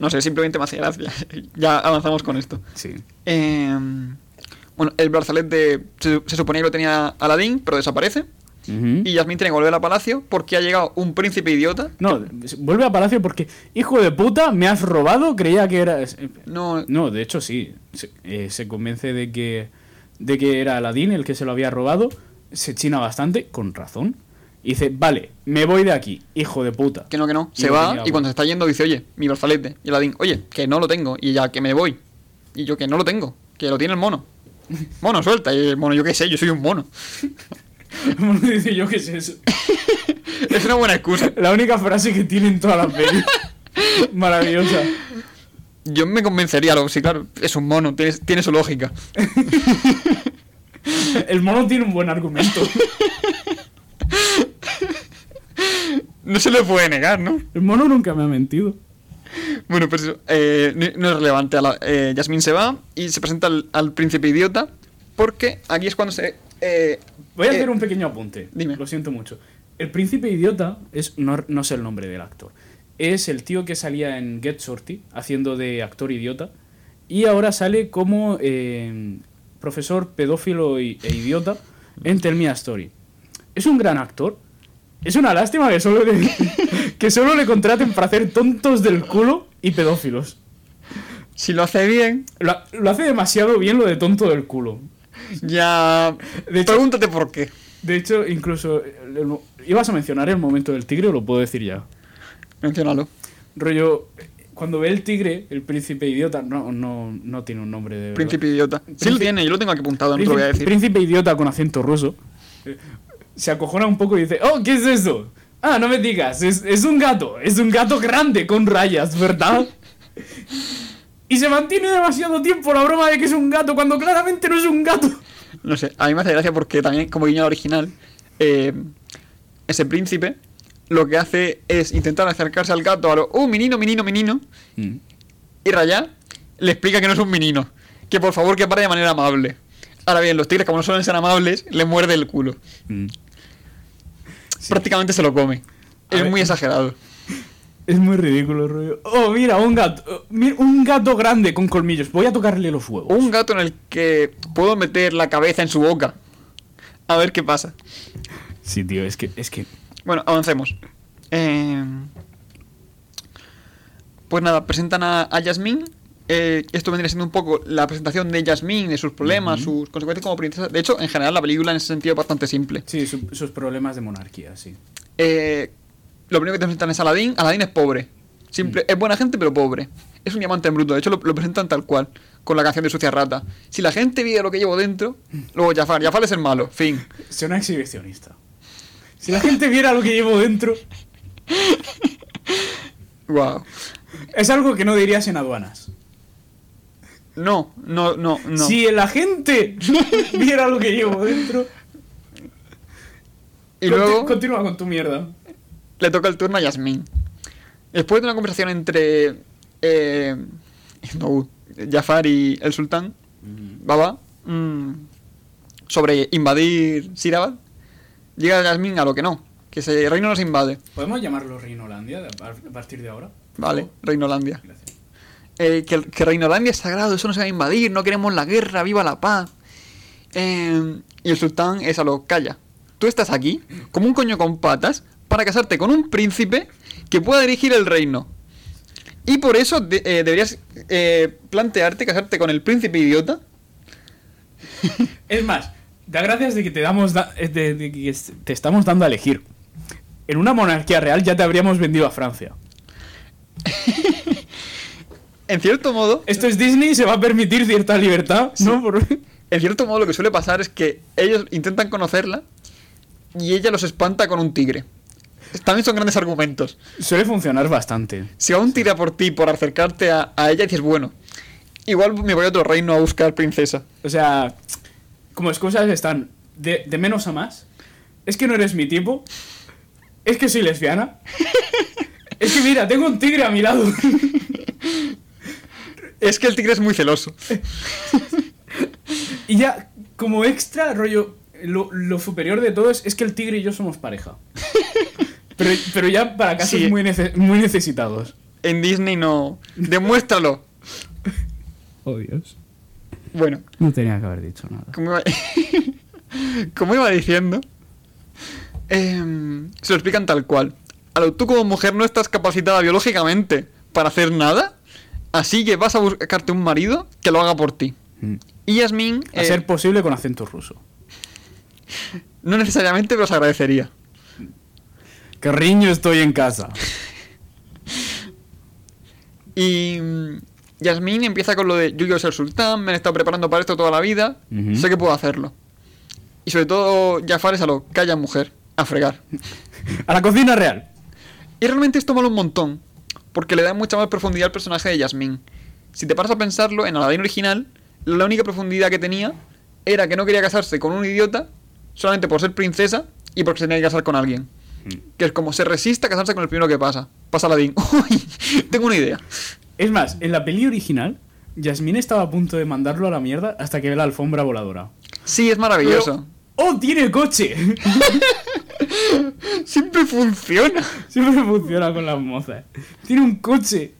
No sé, simplemente me hace gracia. Ya avanzamos con esto. Sí. Eh, bueno, el brazalete se, se suponía que lo tenía Aladín, pero desaparece. Y Yasmín tiene que volver a palacio porque ha llegado un príncipe idiota. No, vuelve a palacio porque, hijo de puta, me has robado, creía que era... No, No, de hecho sí. Se, eh, se convence de que, de que era Aladín el que se lo había robado. Se china bastante, con razón. Y dice, vale, me voy de aquí, hijo de puta. que no, que no. Y Se va y cuando se está yendo dice, oye, mi brazalete. Y Aladín, oye, que no lo tengo. Y ya, que me voy. Y yo, que no lo tengo. Que lo tiene el mono. Mono, suelta. Y el mono, yo qué sé, yo soy un mono. Bueno, dice yo qué es eso. Es una buena excusa. La única frase que tiene en toda la peli. Maravillosa. Yo me convencería, lo sí, claro, es un mono, tiene, tiene su lógica. El mono tiene un buen argumento. No se le puede negar, ¿no? El mono nunca me ha mentido. Bueno, pues eso, eh, no es relevante. A la- eh, Yasmín se va y se presenta al, al príncipe idiota porque aquí es cuando se... eh, Voy a eh, hacer un pequeño apunte. dime. Lo siento mucho. El príncipe idiota es no, no sé el nombre del actor. Es el tío que salía en Get Shorty haciendo de actor idiota y ahora sale como eh, profesor pedófilo y- e idiota en Tell Me a Story. Es un gran actor. Es una lástima que solo le, que solo le contraten para hacer tontos del culo y pedófilos. Si lo hace bien, Lo, lo hace demasiado bien lo de tonto del culo. ya... De hecho- Pregúntate por qué. De hecho, incluso. el- el- ¿Ibas a mencionar el momento del tigre o lo puedo decir ya? Menciónalo. Rollo. Cuando ve el tigre, el príncipe idiota. No, no, no tiene un nombre de. verdad. Príncipe idiota. Sí lo Príncipe- tiene, yo lo tengo aquí apuntado, no te lo voy a Príncipe, decir. príncipe idiota con acento ruso. Se acojona un poco y dice: ¡Oh, qué es eso! Ah, no me digas, es, es un gato. Es un gato grande con rayas, ¿verdad? Y se mantiene demasiado tiempo la broma de que es un gato cuando claramente no es un gato. No sé, a mí me hace gracia porque también, como guiño al original, eh, ese príncipe lo que hace es intentar acercarse al gato a lo, ¡uh, menino, menino, menino! Y Raya le explica que no es un menino, que por favor que pare de manera amable. Ahora bien, los tigres, como no suelen ser amables, le muerde el culo. Mm. Prácticamente se lo come. A es ver. muy exagerado. Es muy ridículo, rollo. Oh, mira, un gato. oh, mira, un gato grande con colmillos. Voy a tocarle los huevos. Un gato en el que puedo meter la cabeza en su boca. A ver qué pasa. Sí, tío, es que. Es que... Bueno, avancemos. Eh, Pues nada, presentan a, a Yasmín. Eh, esto vendría siendo un poco la presentación de Yasmín, de sus problemas, sus consecuencias como princesa. De hecho, en general, la película en ese sentido es bastante simple. Sí, su- sus problemas de monarquía, sí. Eh, lo primero que te presentan es Aladín. Aladín es pobre. Simple, Es buena gente, pero pobre. Es un diamante en bruto. De hecho, lo, lo presentan tal cual, con la canción de Sucia Rata. Si la gente viera lo que llevo dentro, luego Jafar. Jafar es el malo, fin. Suena exhibicionista. Si la gente viera lo que llevo dentro, Wow. es algo que no dirías en aduanas. No, no, no, no. Si la gente viera lo que llevo dentro. y Conti- luego Continúa con tu mierda. le toca el turno a Yasmín. Después de una conversación entre eh, no, Jafar y el sultán, Baba, mm, sobre invadir Sirabad, llega Yasmín a lo que no, que ese reino no se invade. ¿Podemos llamarlo Reinolandia a partir de ahora? Vale, Reinolandia. Gracias. Eh, que, que Reinolandia es sagrado, eso no se va a invadir, no queremos la guerra, viva la paz. Eh, y el sultán es a lo calla. Tú estás aquí, como un coño con patas, para casarte con un príncipe que pueda dirigir el reino. Y por eso de- eh, deberías eh, plantearte casarte con el príncipe idiota. Es más, da gracias de que te damos da- eh, de, de que te estamos dando a elegir. En una monarquía real ya te habríamos vendido a Francia. En cierto modo, Esto es Disney, se va a permitir cierta libertad, ¿no? Por- en cierto modo lo que suele pasar es que ellos intentan conocerla y ella los espanta con un tigre. También son grandes argumentos. Suele funcionar bastante. Si aún tira por ti por acercarte a, a ella, dices, bueno, igual me voy a otro reino a buscar princesa. O sea, como excusas están de, de menos a más. Es que no eres mi tipo. Es que soy lesbiana. Es que mira, tengo un tigre a mi lado. Es que el tigre es muy celoso. Y ya, como extra, rollo, lo, lo superior de todo es, es que el tigre y yo somos pareja. Pero, pero ya para casos Sí. muy, nece- muy necesitados. En Disney no. Demuéstralo. Oh, Dios. Bueno, No tenía que haber dicho nada. como iba, como iba diciendo, em, se lo explican tal cual. Tú como mujer no estás capacitada biológicamente para hacer nada, así que vas a buscarte un marido que lo haga por ti. Mm. Y Yasmin, A eh, ser posible con acento ruso. no necesariamente, pero os agradecería. Que riño estoy en casa. Y mm, Yasmín empieza con lo de yo quiero ser sultán, me han estado preparando para esto toda la vida, sé que puedo hacerlo. Y sobre todo Jafar es a lo calla mujer, a fregar. A la cocina real. Y realmente esto mola un montón, porque le da mucha más profundidad al personaje de Yasmín. Si te paras a pensarlo, en Aladdin original, la única profundidad que tenía era que no quería casarse con un idiota solamente por ser princesa y porque se tenía que casar con alguien. Que es como se resiste a casarse con el primero que pasa. Pasa Aladdin. Uy, tengo una idea. Es más, en la peli original, Yasmín estaba a punto de mandarlo a la mierda hasta que ve la alfombra voladora. Sí, es maravilloso. Pero- ¡Oh, tiene coche! Siempre funciona. Siempre funciona con las mozas. Tiene un coche.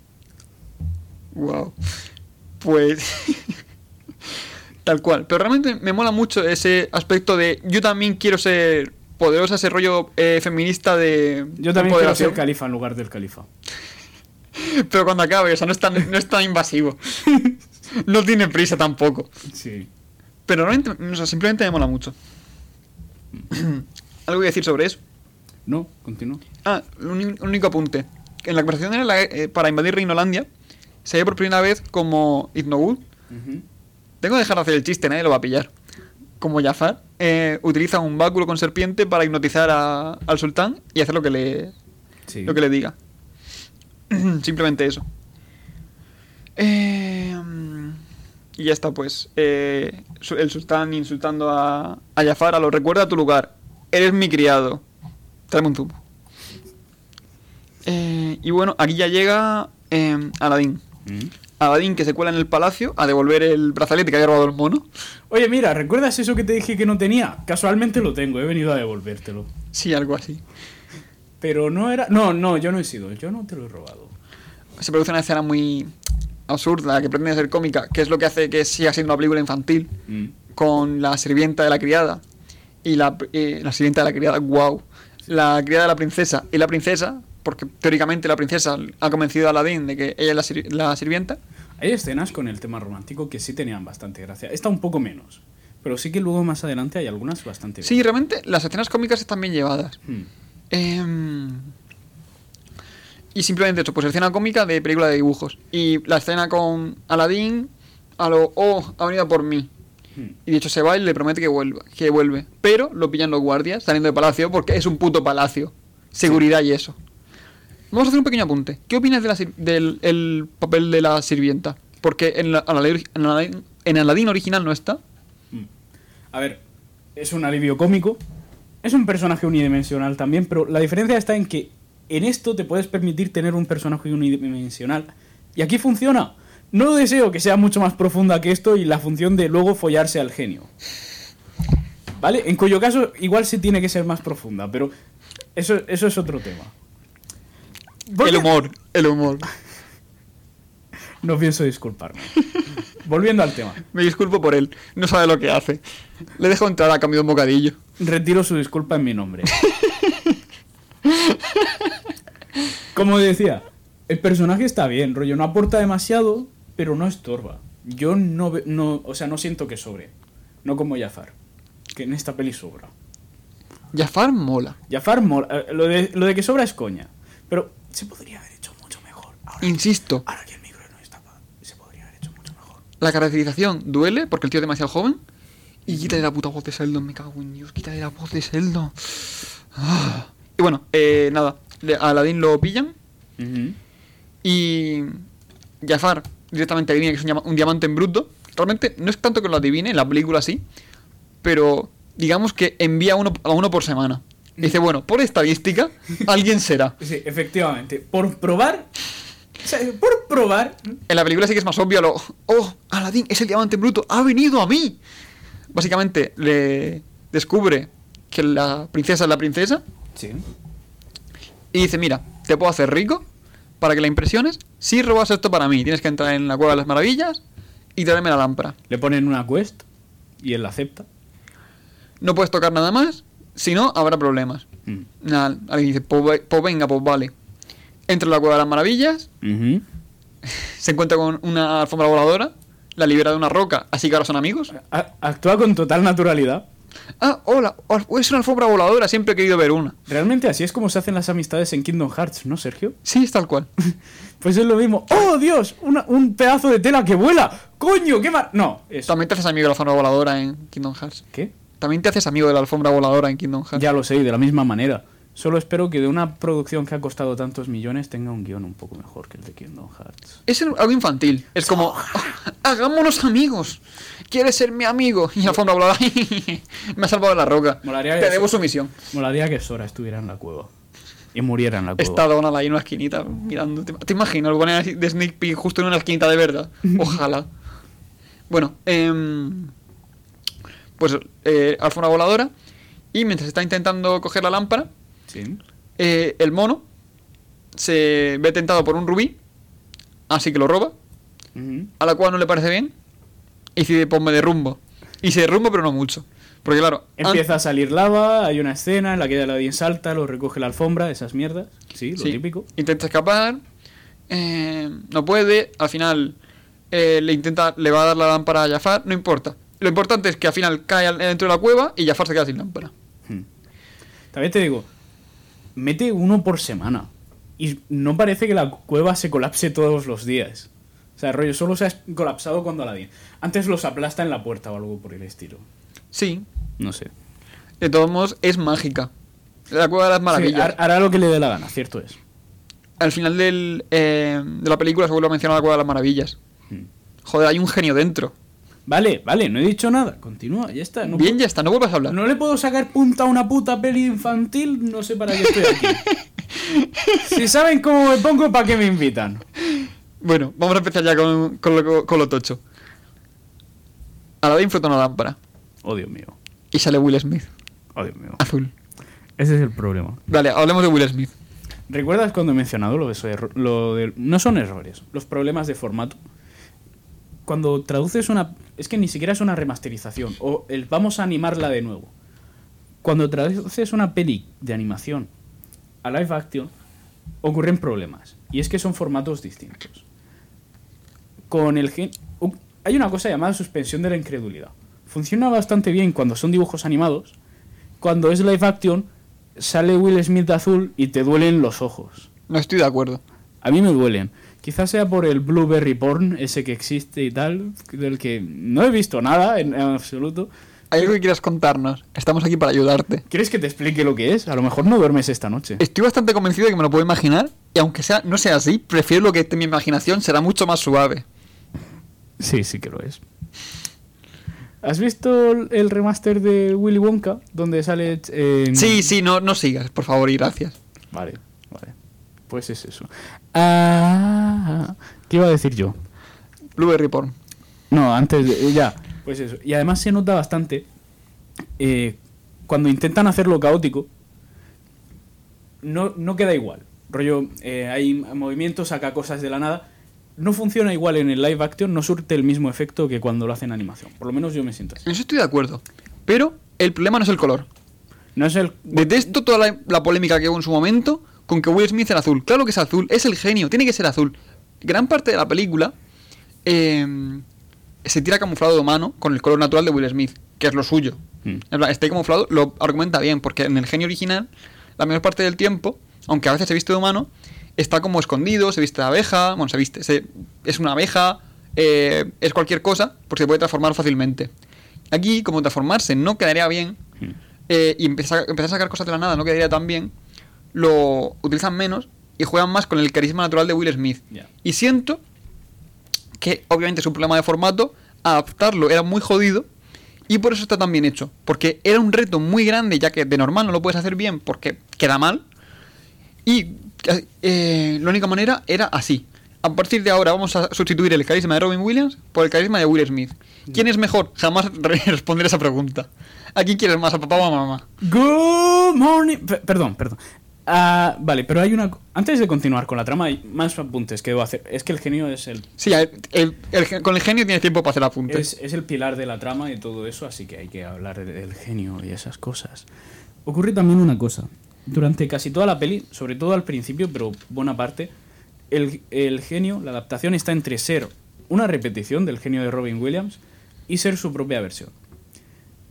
Wow. Pues. Tal cual. Pero realmente me mola mucho ese aspecto de yo también quiero ser poderosa, ese rollo eh, feminista de. Yo también quiero ser califa en lugar del califa. Pero cuando acabe, o sea, no es tan, no es tan invasivo. No tiene prisa tampoco. Sí. Pero realmente, o sea, simplemente me mola mucho. ¿Algo que decir sobre eso? No, continúa. Ah, un, un único apunte. En la conversación la- eh, para invadir Reinolandia, se ve por primera vez como Iznogul. Tengo que dejar de hacer el chiste, nadie lo va a pillar. Como Jafar, eh, utiliza un báculo con serpiente para hipnotizar a- al sultán y hacer lo que le, Sí. lo que le diga. Simplemente eso. Eh, y ya está, pues. eh, el sultán insultando a, a Jafar, a lo recuerda a tu lugar. Eres mi criado. Tráeme un zumo. Eh, y bueno, aquí ya llega eh, Aladín. Mm. Aladín que se cuela en el palacio a devolver el brazalete que había robado el mono. Oye, mira, ¿recuerdas eso que te dije que no tenía? Casualmente lo tengo, he venido a devolvértelo. Sí, algo así. Pero no era... No, no, yo no he sido, yo no te lo he robado. Se produce una escena muy absurda que pretende ser cómica, que es lo que hace que siga siendo una película infantil, Mm. con la sirvienta de la criada y la, eh, la sirvienta de la criada, wow, la criada de la princesa y la princesa, porque teóricamente la princesa ha convencido a Aladdin de que ella es la, sir- la sirvienta. Hay escenas con el tema romántico que sí tenían bastante gracia. Esta un poco menos. Pero sí que luego más adelante hay algunas bastante Sí, realmente las escenas cómicas están bien llevadas. bien. Mm. Em, y simplemente eso, pues escena cómica de película de dibujos. Y la escena con Aladdin, a lo, oh, ha venido por mí. Y de hecho se va y le promete que vuelva, que vuelve. Pero lo pillan los guardias saliendo del palacio porque es un puto palacio. Seguridad y eso. Vamos a hacer un pequeño apunte. ¿Qué opinas del el papel de la sirvienta? Porque en, la, en en original no está. Mm. A ver, es un alivio cómico. Es un personaje unidimensional también, pero la diferencia está en que en esto te puedes permitir tener un personaje unidimensional. Y aquí funciona. No deseo que sea mucho más profunda que esto y la función de luego follarse al genio. ¿Vale? En cuyo caso igual sí tiene que ser más profunda, pero eso, eso es otro tema. El humor, el humor. No pienso disculparme. Volviendo al tema. Me disculpo por él. No sabe lo que hace. Le dejo entrar a cambio de un bocadillo. Retiro su disculpa en mi nombre. Como decía, el personaje está bien, rollo, no aporta demasiado, pero no estorba. Yo no, no o sea, no siento que sobre. No como Jafar, que en esta peli sobra. Jafar mola. Jafar, mola- eh, lo de, lo de que sobra es coña, pero se podría haber hecho mucho mejor. Ahora, Insisto, ahora que el micro no está, se podría haber hecho mucho mejor. la caracterización duele porque el tío es demasiado joven. Y quítale la puta voz de Sheldon, me cago en Dios, quítale la voz de Sheldon. Ah. Y bueno, eh, nada, a Aladdin lo pillan y Jafar directamente adivina que es un, diamante en bruto. Realmente no es tanto que lo adivine, en la película sí, pero digamos que envía uno, a uno por semana. Dice, bueno, por estadística, alguien será. Sí, efectivamente. Por probar, o sea, por probar, En la película sí que es más obvio lo. ¡Oh! Aladdin es el diamante en bruto, ha venido a mí. Básicamente le descubre que la princesa es la princesa sí. y dice: Mira, te puedo hacer rico para que la impresiones. Si robas esto para mí, tienes que entrar en la cueva de las maravillas y traerme la lámpara. le ponen una quest y él la acepta. No puedes tocar nada más, si no, habrá problemas. Mm. Nada, alguien dice: Pues pues venga, pues vale. Entra en la cueva de las maravillas, se encuentra con una alfombra voladora, la libera de una roca, así que ahora son amigos. A- Actúa con total naturalidad. Ah, hola, oh, es una alfombra voladora, siempre he querido ver una. Realmente así es como se hacen las amistades en Kingdom Hearts, ¿no, Sergio? Sí, es tal cual. Pues es lo mismo. ¡Oh, Dios! Una- un pedazo de tela que vuela. ¡Coño! ¡Qué mar... No, eso. También te haces amigo de la alfombra voladora en Kingdom Hearts. ¿Qué? También te haces amigo de la alfombra voladora en Kingdom Hearts. Ya lo sé, y de la misma manera. Solo espero que de una producción que ha costado tantos millones tenga un guion un poco mejor que el de Kingdom Hearts. Es algo infantil. Es como, "Ah, hagámonos amigos. ¿Quieres ser mi amigo? Y la alfombra voladora, me ha salvado de la roca. Molaría Te debo su misión. Molaría que Sora estuviera en la cueva. Y muriera en la cueva. Está Donald ahí en una esquinita mirando. ¿Te, imaginas? Lo ponen de sneak peek justo en una esquinita de verdad. Ojalá. bueno, em, pues eh, alfombra voladora. Y mientras está intentando coger la lámpara, Sí. eh, el mono se ve tentado por un rubí, así que lo roba, a la cual no le parece bien, y decide ponme de rumbo. Y se derrumba, pero no mucho. Porque claro, Empieza a salir lava, hay una escena en la que Aladdin salta, lo recoge la alfombra, esas mierdas. Sí, lo sí, típico. intenta escapar, eh, no puede, al final eh, le intenta, le va a dar la lámpara a Jafar, no importa. Lo importante es que al final cae dentro de la cueva y Jafar se queda sin lámpara. Hmm. También te digo, mete uno por semana. Y no parece que la cueva se colapse todos los días. O sea, rollo, solo se ha colapsado cuando Aladdin. Antes los aplasta en la puerta o algo por el estilo. Sí, No sé. de todos modos es mágica. La cueva de las maravillas. har- hará lo que le dé la gana, cierto es. al final del, eh, de la película se vuelve a mencionar la cueva de las maravillas. Hmm. Joder, hay un genio dentro. Vale, vale, no he dicho nada. Continúa, ya está. No Bien, puedo- ya está, no vuelvas a hablar. No le puedo sacar punta a una puta peli infantil, no sé para qué estoy aquí. si saben cómo me pongo, ¿para qué me invitan? Bueno, vamos a empezar ya con, con lo, con lo tocho. Aladdin frota una lámpara Oh, Dios mío. y sale Will Smith, Oh, Dios mío. azul. Ese es el problema. Vale, hablemos de Will Smith. ¿Recuerdas cuando he mencionado lo de, lo de- No son errores, los problemas de formato. Cuando traduces una... Es que ni siquiera es una remasterización. O el vamos a animarla de nuevo. Cuando traduces una peli de animación a live action, ocurren problemas. Y es que son formatos distintos. Con el gen... Hay una cosa llamada suspensión de la incredulidad. Funciona bastante bien cuando son dibujos animados. Cuando es live action, sale Will Smith de azul y te duelen los ojos. No estoy de acuerdo. A mí me duelen. Quizás sea por el blueberry porn, ese que existe y tal, del que no he visto nada en, en absoluto. ¿Hay algo que quieras contarnos? Estamos aquí para ayudarte. ¿Quieres que te explique lo que es? A lo mejor no duermes esta noche. Estoy bastante convencido de que me lo puedo imaginar. Y aunque sea, no sea así, prefiero lo que esté en mi imaginación será mucho más suave. Sí, sí que lo es. ¿Has visto el remaster de Willy Wonka? Donde sale... eh, Sí, sí, no, no sigas, por favor, y gracias. Vale, vale. Pues es eso. Ah, ¿Qué iba a decir yo? Blueberry Porn. No, antes de, ya. Pues eso. Y además se nota bastante eh, cuando intentan hacerlo caótico. No, no queda igual. Rollo, eh, hay movimientos, saca cosas de la nada. No funciona igual en el live action, no surte el mismo efecto que cuando lo hacen en animación. Por lo menos yo me siento así. En eso estoy de acuerdo. Pero el problema no es el color. No es el. Detesto toda la, la polémica que hubo en su momento con que Will Smith era azul. Claro que es azul, es el genio, tiene que ser azul. Gran parte de la película eh, se tira camuflado de mano con el color natural de Will Smith, que es lo suyo. Mm. Este camuflado lo argumenta bien, porque en el genio original, la mayor parte del tiempo, aunque a veces se viste de humano, está como escondido, se viste de abeja, bueno, se viste, se- es una abeja, eh, es cualquier cosa, porque se puede transformar fácilmente. Aquí, como transformarse no quedaría bien, Mm. eh, y empezar, empezar a sacar cosas de la nada no quedaría tan bien, lo utilizan menos y juegan más con el carisma natural de Will Smith. Y siento que obviamente es un problema de formato, adaptarlo era muy jodido y por eso está tan bien hecho. Porque era un reto muy grande, ya que de normal no lo puedes hacer bien porque queda mal. Y eh, la única manera era así. A partir de ahora vamos a sustituir el carisma de Robin Williams por el carisma de Will Smith. ¿Quién es mejor? Jamás re- responder esa pregunta. ¿A quién quieres más, a papá o a mamá? Good morning. Pe- perdón, perdón. Ah, vale, pero hay una. Antes de continuar con la trama, hay más apuntes que debo hacer. Es que el genio es el, Sí, el- el- el- con el genio tienes tiempo para hacer apuntes. es, es el pilar de la trama y todo eso, así que hay que hablar de- del genio y esas cosas. Ocurre también una cosa. Durante casi toda la peli, sobre todo al principio, pero buena parte, el, el genio, la adaptación está entre ser una repetición del genio de Robin Williams y ser su propia versión.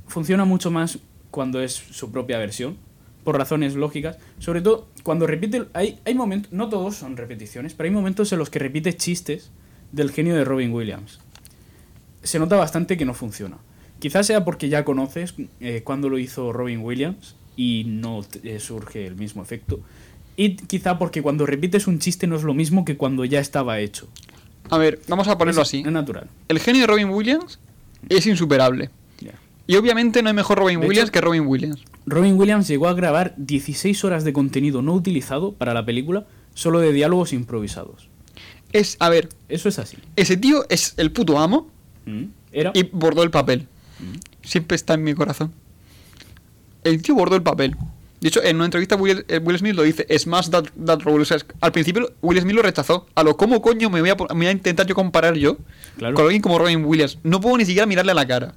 Funciona mucho más cuando es su propia versión, por razones lógicas. Sobre todo cuando repite. Hay, hay momentos, no todos son repeticiones, pero hay momentos en los que repite chistes del genio de Robin Williams. Se nota bastante que no funciona. Quizás sea porque ya conoces eh, cuando lo hizo Robin Williams y no te- eh, surge el mismo efecto. Y quizá porque cuando repites un chiste no es lo mismo que cuando ya estaba hecho. A ver, vamos a ponerlo Es- así. Es natural. El genio de Robin Williams es insuperable. Y obviamente no hay mejor Robin De Williams hecho- que Robin Williams. Robin Williams llegó a grabar 16 horas de contenido no utilizado para la película, solo de diálogos improvisados. Es, a ver, Eso es así. ese tío es el puto amo ¿Mm? Era. y bordó el papel. Mm. Siempre está en mi corazón. El tío bordó el papel. De hecho, en una entrevista Will, eh, Will Smith lo dice, smash that, that role. O sea, es- al principio Will Smith lo rechazó. A lo, ¿cómo coño me voy a, pon- me voy a intentar yo comparar yo Claro. con alguien como Robin Williams? No puedo ni siquiera mirarle a la cara.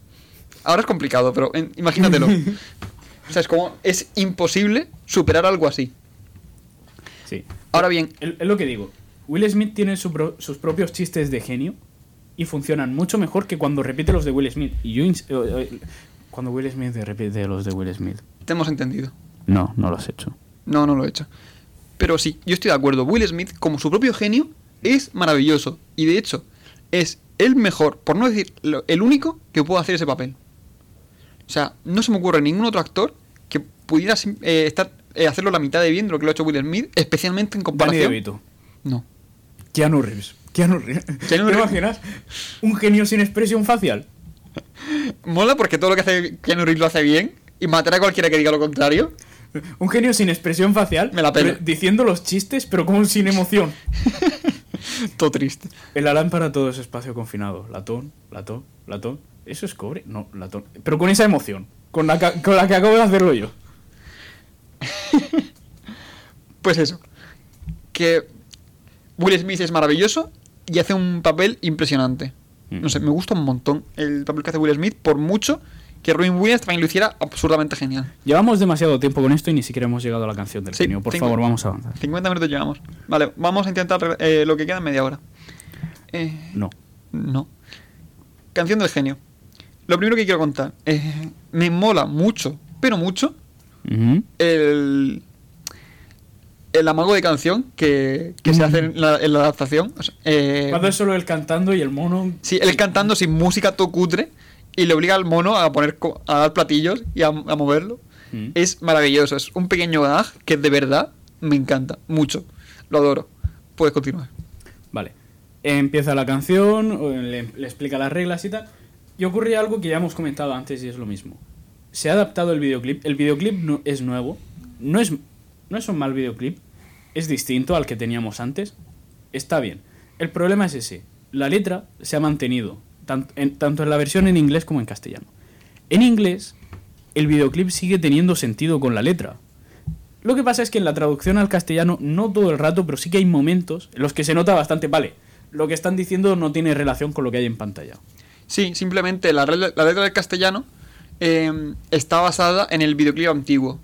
Ahora es complicado, pero en- imagínatelo. o sea, es como, es imposible superar algo así. Sí. Ahora bien, Es lo que digo. Will Smith tiene su pro- sus propios chistes de genio y funcionan mucho mejor que cuando repite los de Will Smith. Y yo. eh, eh, Cuando Will Smith repite los de Will Smith. te hemos entendido. No, no lo has hecho. No, no lo he hecho. Pero sí, yo estoy de acuerdo. Will Smith, como su propio genio, es maravilloso. Y de hecho, es el mejor, por no decir el único, que puede hacer ese papel. O sea, no se me ocurre ningún otro actor que pudiera eh, estar, eh, hacerlo la mitad de bien de lo que lo ha hecho Will Smith, especialmente en Danny comparación. DeVito. No. Keanu Reeves. Keanu Reeves. Keanu ¿Te Reeves. imaginas? Un genio sin expresión facial. Mola porque todo lo que hace Keanu Reeves lo hace bien y matará a cualquiera que diga lo contrario. Un genio sin expresión facial. Me la pero diciendo los chistes, pero como sin emoción. todo triste. En la lámpara todo es espacio confinado. Latón, latón, latón. ¿Eso es cobre? No, latón. Pero con esa emoción. Con la, que- con la que acabo de hacerlo yo. Pues eso. Que Will Smith es maravilloso y hace un papel impresionante. No sé, me gusta un montón el papel que hace Will Smith, por mucho que Robin Williams también lo hiciera absurdamente genial. Llevamos demasiado tiempo con esto y ni siquiera hemos llegado a la canción del Sí, genio. Por favor, vamos a avanzar. 50 minutos llevamos. Vale, vamos a intentar eh, lo que queda en media hora. Eh, No. no. Canción del genio. Lo primero que quiero contar. eh, me mola mucho, pero mucho, el, el amago de canción que, que se hace en la, en la adaptación. O sea, eh, Cuando es solo él cantando y el mono. Sí, él cantando sin música todo cutre y le obliga al mono a poner a dar platillos y a, a moverlo. Es maravilloso, es un pequeño gag que de verdad me encanta mucho. Lo adoro. Puedes continuar. Vale. Empieza la canción, le explica las reglas y tal. Y ocurre algo que ya hemos comentado antes y es lo mismo. Se ha adaptado el videoclip. El videoclip no, es nuevo. No es, no es un mal videoclip. es distinto al que teníamos antes, está bien. El problema es ese. La letra se ha mantenido, tan- en- tanto en la versión en inglés como en castellano. En inglés, el videoclip sigue teniendo sentido con la letra. Lo que pasa es que en la traducción al castellano, no todo el rato, pero sí que hay momentos en los que se nota bastante, vale, lo que están diciendo no tiene relación con lo que hay en pantalla. Sí, simplemente la, la letra del castellano eh, está basada en el videoclip antiguo.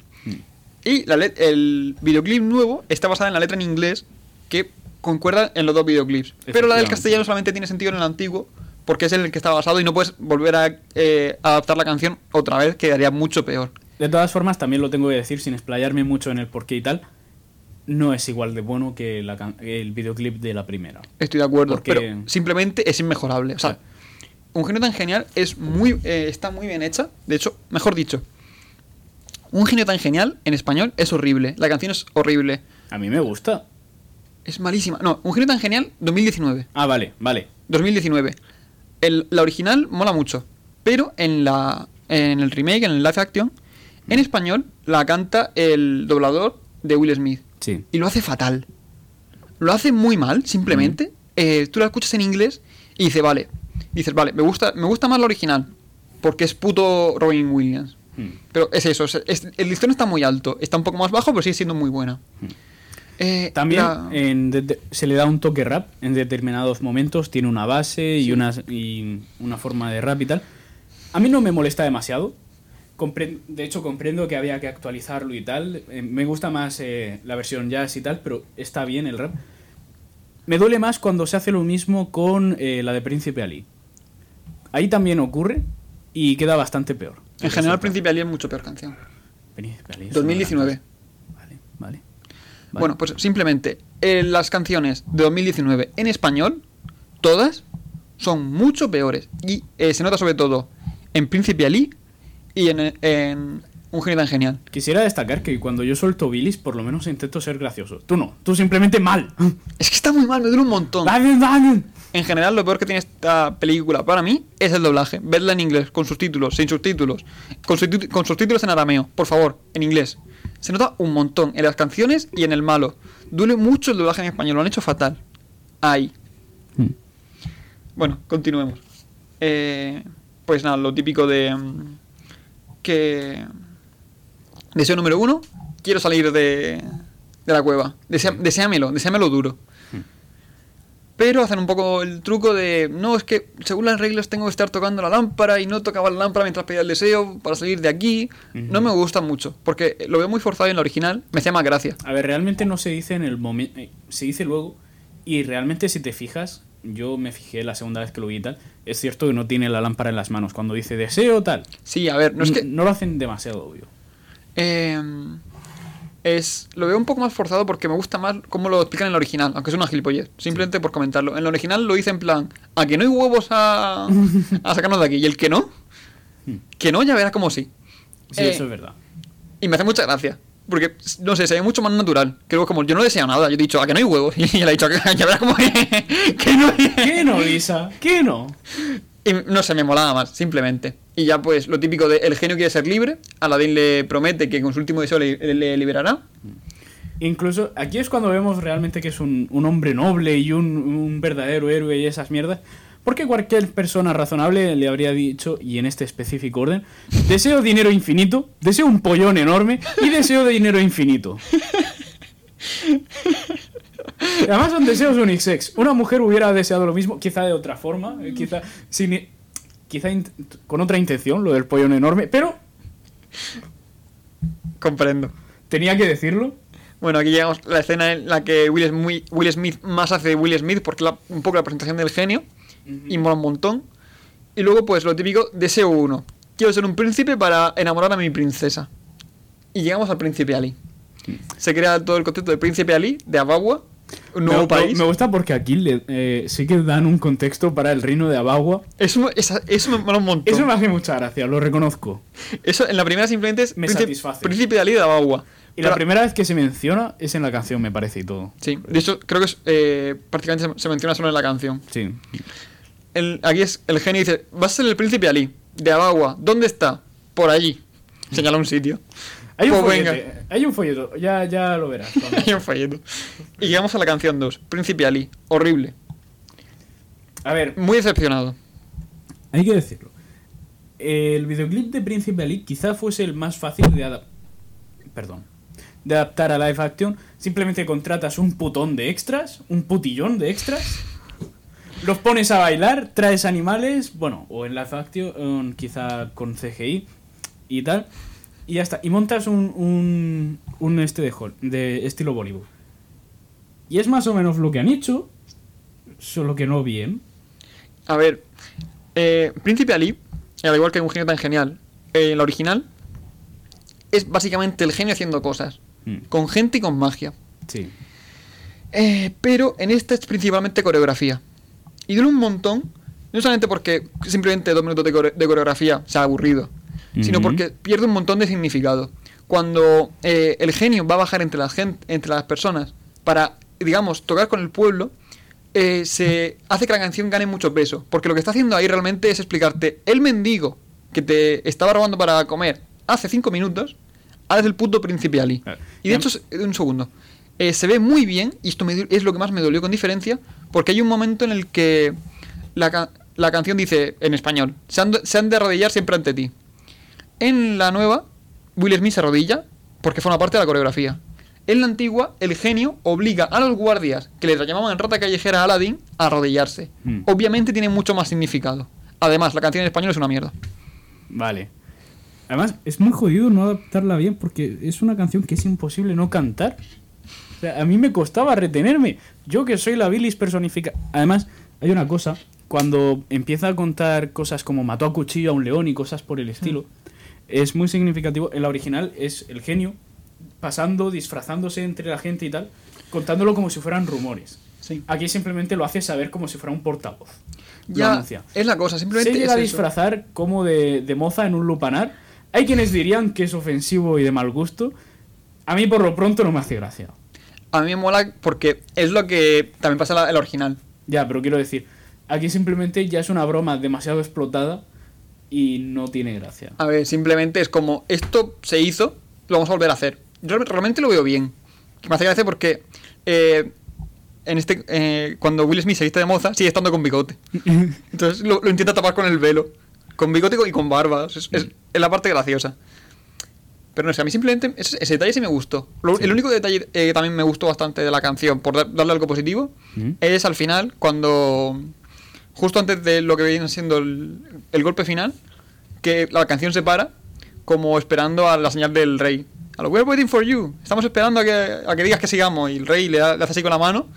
Y la let- el videoclip nuevo está basada en la letra en inglés que concuerda en los dos videoclips. Pero la del castellano solamente tiene sentido en el antiguo porque es en el que está basado y no puedes volver a eh, adaptar la canción otra vez, quedaría mucho peor. De todas formas, también lo tengo que decir sin explayarme mucho en el porqué y tal, no es igual de bueno que la el videoclip de la primera. Estoy de acuerdo, Porque- pero simplemente es inmejorable. O sea, Sí. Un genio tan genial es muy, eh, está muy bien hecha. De hecho, mejor dicho, un genio tan genial en español es horrible. La canción es horrible. A mí me gusta. Es malísima. No, un genio tan genial 2019. Ah, vale, vale. 2019. El- la original mola mucho. Pero en la en el remake, en el live action, en español la canta el doblador de Will Smith. Sí. y lo hace fatal. Lo hace muy mal, simplemente. Eh, tú la escuchas en inglés y dices, vale. Dices, vale, me gusta, me gusta más la original. Porque es puto Robin Williams. Hmm. Pero es eso, es- es- el listón está muy alto. Está un poco más bajo, pero sigue siendo muy buena. Eh, También la- en de- de- se le da un toque rap en determinados momentos, tiene una base y, una, y una forma de rap y tal. A mí no me molesta demasiado. De hecho, comprendo que había que actualizarlo y tal. Eh, me gusta más eh, la versión jazz y tal, pero está bien el rap. Me duele más cuando se hace lo mismo con eh, la de Príncipe Ali. Ahí también ocurre y queda bastante peor. en general, Príncipe Ali es mucho peor canción. Príncipe Ali es una 2019. gran cosa. Vale, vale. Vale. Bueno, pues simplemente eh, las canciones de 2019 en español, todas, son mucho peores. Y eh, se nota sobre todo en Príncipe Ali y en, en Un genio tan genial. Quisiera destacar que cuando yo suelto bilis, por lo menos intento ser gracioso. Tú no, tú simplemente mal. Es que está muy mal, me duele un montón. Dale, dale. En general, lo peor que tiene esta película para mí es el doblaje. Vedla en inglés, con subtítulos, sin subtítulos, con, subtítulos en arameo, por favor, en inglés. Se nota un montón en las canciones y en el malo. Duele mucho el doblaje en español, lo han hecho fatal. Ahí. Bueno, continuemos. Eh, pues nada, lo típico de. mm, Que. Deseo número uno. Quiero salir de. De la cueva. Desea- deséamelo, deséamelo duro. Pero hacen un poco el truco de. No, es que según las reglas tengo que estar tocando la lámpara y no tocaba la lámpara mientras pedía el deseo para salir de aquí. No me gusta mucho. Porque lo veo muy forzado en la original. Me hacía más gracia. A ver, realmente no se dice en el momento. Se dice luego. Y realmente, si te fijas, yo me fijé la segunda vez que lo vi y tal. Es cierto que no tiene la lámpara en las manos. Cuando dice deseo, tal. Sí, a ver, no es que. no lo hacen demasiado obvio. Eh, es, lo veo un poco más forzado porque me gusta más cómo lo explican en la original, aunque es una gilipollez, simplemente por comentarlo. En la original lo dice en plan, a que no hay huevos a, a sacarnos de aquí, y el que no, que no, ya verás como sí. Sí, Eh, eso es verdad. Y me hace mucha gracia, porque, no sé, se ve mucho más natural. Creo como, yo no deseo nada, yo he dicho, a que no hay huevos, y él ha dicho, ya verás como que, que no hay... ¿Qué no, Lisa? ¿Qué no? Y no sé, me molaba más, simplemente. Y ya pues lo típico de el genio quiere ser libre, Aladdin le promete que con su último deseo le, le liberará. Incluso aquí es cuando vemos realmente que es un, un hombre noble y un, un verdadero héroe y esas mierdas. Porque cualquier persona razonable le habría dicho, y en este específico orden, deseo dinero infinito, deseo un pollón enorme y deseo de dinero infinito. Y Además son deseos unisex. Una mujer hubiera deseado lo mismo, quizá de otra forma, eh, quizá, sin, quizá con otra intención, lo del pollón enorme, pero Comprendo. tenía que decirlo. Bueno, aquí llegamos a la escena en la que Will Smith, Will Smith más hace de Will Smith porque la, un poco la presentación del genio y mola un montón. Y luego pues lo típico, deseo uno. Quiero ser un príncipe para enamorar a mi princesa. Y llegamos al príncipe Ali. Se crea todo el concepto de príncipe Ali, de Abagua, un nuevo me, país. me gusta porque aquí le- eh, sí que dan un contexto para el reino de Abagua. Eso, esa- eso me mola un montón. Eso me hace mucha gracia, lo reconozco. Eso en la primera simplemente es Me príncipe, satisface. príncipe de Ali de Abagua. Y la primera vez que se menciona es en la canción, me parece, y todo. Sí, de hecho creo que es, eh, prácticamente se, se menciona solo en la canción. Sí. El- aquí es el genio dice, vas a ser el príncipe Ali, de Abagua. ¿Dónde está? Por allí. Señala un sitio. Hay un Pues follete, hay un folleto, ya, ya lo verás. Hay un folleto. Y llegamos a la canción 2, Príncipe Ali. Horrible. A ver, Muy decepcionado. hay que decirlo. El videoclip de Príncipe Ali quizá fuese el más fácil de adaptar. Perdón. De adaptar a live action. Simplemente contratas un putón de extras, un putillón de extras. Los pones a bailar, traes animales, bueno, o en live action, quizá con CGI y tal. Y ya está. Y montas un, un, un este de, Hol- de estilo Bollywood. Y es más o menos lo que han hecho, solo que no bien. A ver, eh, Príncipe Ali, al igual que un genio tan genial, eh, en la original, es básicamente el genio haciendo cosas. Mm. Con gente y con magia. Sí. Eh, pero en esta es principalmente coreografía. Y duele un montón, no solamente porque simplemente dos minutos de, core- de coreografía sea aburrido, sino porque pierde un montón de significado. Cuando eh, el genio va a bajar entre las, gen- entre las personas para, digamos, tocar con el pueblo, eh, se hace que la canción gane mucho peso. Porque lo que está haciendo ahí realmente es explicarte, el mendigo que te estaba robando para comer hace cinco minutos, ahora es el Ali. Claro. Y de hecho, un segundo. Eh, se ve muy bien, y esto me es lo que más me dolió con diferencia, porque hay un momento en el que la, la canción dice, en español, se han, se han de arrodillar siempre ante ti. En la nueva, Will Smith se arrodilla porque forma parte de la coreografía. En la antigua, el genio obliga a los guardias, que les llamaban rata callejera a Aladdin, a arrodillarse. Hmm. Obviamente tiene mucho más significado. Además, la canción en español es una mierda. Vale. Además, es muy jodido no adaptarla bien porque es una canción que es imposible no cantar. O sea, a mí me costaba retenerme. Yo que soy la bilis personificada. Además, hay una cosa. Cuando empieza a contar cosas como mató a cuchillo a un león y cosas por el estilo, es muy significativo. En la original es el genio pasando, disfrazándose entre la gente y tal, contándolo como si fueran rumores. Sí. Aquí simplemente lo hace saber como si fuera un portavoz. Ya, es la cosa, simplemente Se llega es a eso. disfrazar como de, de moza en un lupanar. Hay quienes dirían que es ofensivo y de mal gusto. A mí por lo pronto no me hace gracia. A mí me mola porque es lo que también pasa en la original. Ya, pero quiero decir, aquí simplemente ya es una broma demasiado explotada y no tiene gracia. A ver, simplemente es como, esto se hizo, lo vamos a volver a hacer. Yo realmente lo veo bien. Me hace gracia porque eh, en este eh, cuando Will Smith se viste de moza, sigue estando con bigote. Entonces lo, lo intenta tapar con el velo. Con bigote y con barba. Es, es- es la parte graciosa. Pero no sé, a mí simplemente ese, ese detalle sí me gustó. Lo- Sí. El único detalle eh, que también me gustó bastante de la canción, por dar- darle algo positivo, ¿Mm? es al final, cuando. Justo antes de lo que viene siendo el, el golpe final, que la canción se para, como esperando a la señal del rey. A lo, We're waiting for you. Estamos esperando a que, a que digas que sigamos. Y el rey le, da- le hace así con la mano,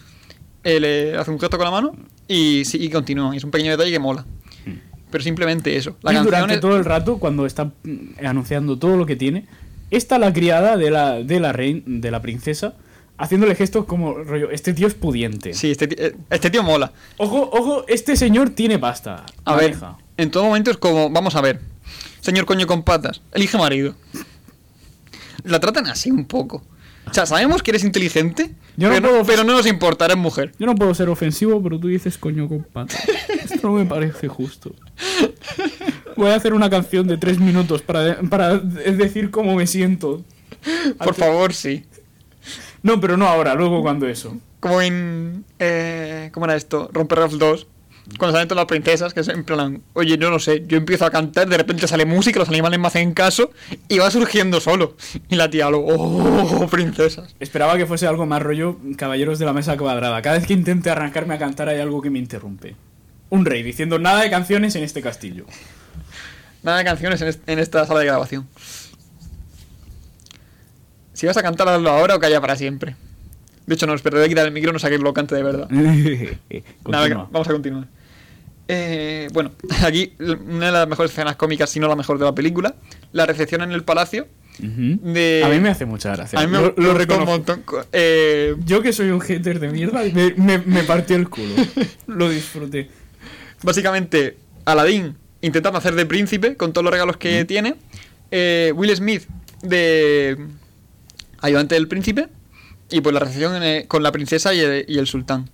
eh, le hace un gesto con la mano y, sí, y continúa. Y es un pequeño detalle que mola. Pero simplemente eso. La y canción durante es- todo el rato, cuando está mm, anunciando todo lo que tiene, está la criada de la, de la reina, de la princesa, haciéndole gestos como rollo, este tío es pudiente. Sí, este, eh, este tío mola. Ojo, ojo, este señor tiene pasta. A ver, en todo momento es como, vamos a ver, señor coño con patas, elige marido. La tratan así un poco. O sea, sabemos que eres inteligente, Yo no pero, puedo- pero no nos importa, eres mujer. Yo no puedo ser ofensivo, pero tú dices coño con patas. Esto no me parece justo. Voy a hacer una canción de tres minutos para, de- para de- decir cómo me siento. Por favor, sí. No, pero no ahora, luego cuando eso. Como en... Eh, ¿Cómo era esto? Romper Ralph 2. Cuando salen todas las princesas, que es en plan, oye, yo no sé, yo empiezo a cantar, de repente sale música, los animales me hacen caso, y va surgiendo solo. Y la tía lo, oh, princesas. Esperaba que fuese algo más rollo Caballeros de la Mesa Cuadrada. Cada vez que intente arrancarme a cantar hay algo que me interrumpe. Un rey diciendo nada de canciones en este castillo. Nada de canciones en, est- en esta sala de grabación. Si vas a cantar, hazlo ahora o calla para siempre. De hecho, no, voy a quitar el micro, no sé que lo cante de verdad. Nada, vamos a continuar. Eh, bueno, aquí una de las mejores escenas cómicas, si no la mejor de la película, la recepción en el palacio. De- A mí me hace mucha gracia. A mí me, Lo- lo gustó un reconozco. montón. Eh, Yo que soy un hater de mierda, me, me, me partió el culo. Lo disfruté. básicamente, Aladdin intentando hacer de príncipe con todos los regalos que tiene. eh, Will Smith de ayudante del príncipe. Y pues la recepción eh, con la princesa y el, y el sultán.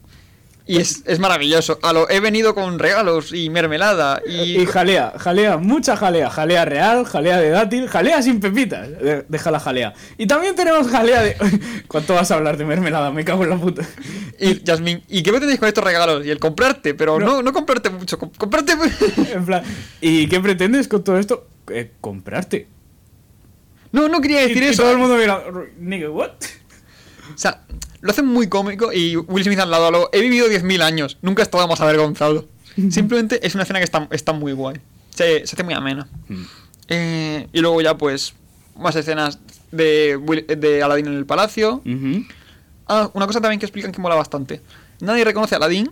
Y es, es maravilloso. A lo, he venido con regalos y mermelada y... Y jalea, jalea, mucha jalea. Jalea real, jalea de dátil, jalea sin pepitas. De- Deja la jalea. Y también tenemos jalea de. ¿Cuánto vas a hablar de mermelada? Me cago en la puta. Y Yasmín, ¿y qué pretendéis con estos regalos? Y el comprarte, pero No. no, no, comprarte mucho, com- comprarte... En plan, ¿y qué pretendes con todo esto? Eh, comprarte. No, no quería decir y eso. todo el mundo mira, nigga, what? O sea, lo hacen muy cómico y Will Smith al lado, lo, he vivido 10.000 años, nunca he estado más avergonzado. Simplemente es una escena que está, está muy guay. Se, se hace muy amena. Eh, y luego ya pues más escenas de, Will- de Aladdin en el palacio. Ah, una cosa también que explican que mola bastante. Nadie reconoce a Aladdin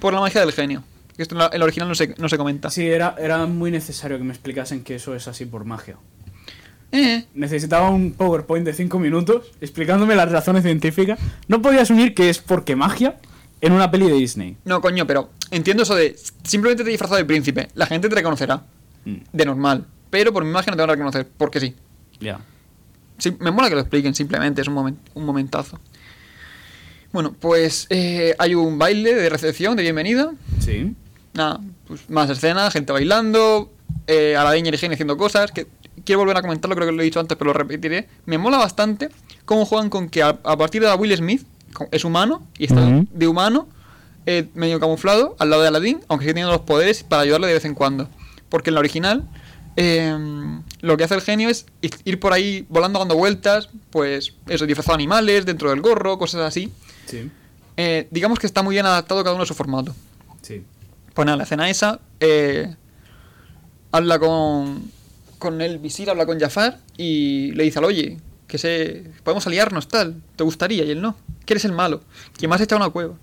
por la magia del genio. Esto en la- en el original no se, no se comenta. Sí, era, era muy necesario que me explicasen que eso es así por magia. Eh, Necesitaba un PowerPoint de 5 minutos explicándome las razones científicas. No podías unir que es porque magia en una peli de Disney. no, coño, pero entiendo eso de simplemente te he disfrazado de príncipe. La gente te reconocerá. Mm, De normal. Pero por mi magia no te van a reconocer. Porque sí. Ya. Sí, me mola que lo expliquen, simplemente, es un, momen- un momentazo. Bueno, pues eh, hay un baile de recepción, de bienvenida. Sí. Nada, pues más escenas, gente bailando, eh, y el genio haciendo cosas. Que quiero volver a comentarlo, creo que lo he dicho antes, pero lo repetiré. Me mola bastante cómo juegan con que a, a partir de Will Smith es humano y está de humano, eh, medio camuflado, al lado de Aladdin, aunque sigue teniendo los poderes para ayudarle de vez en cuando. Porque en la original, eh, lo que hace el genio es i- ir por ahí volando, dando vueltas, pues eso, disfrazado de animales, dentro del gorro, cosas así. Sí. Eh, digamos que está muy bien adaptado cada uno a su formato. Sí. Pues nada, la escena esa, eh, habla con, con el visir, habla con Jafar y le dice al oye, que se, podemos aliarnos, tal, ¿te gustaría? Y él no, que eres el malo, que me has echado una cueva.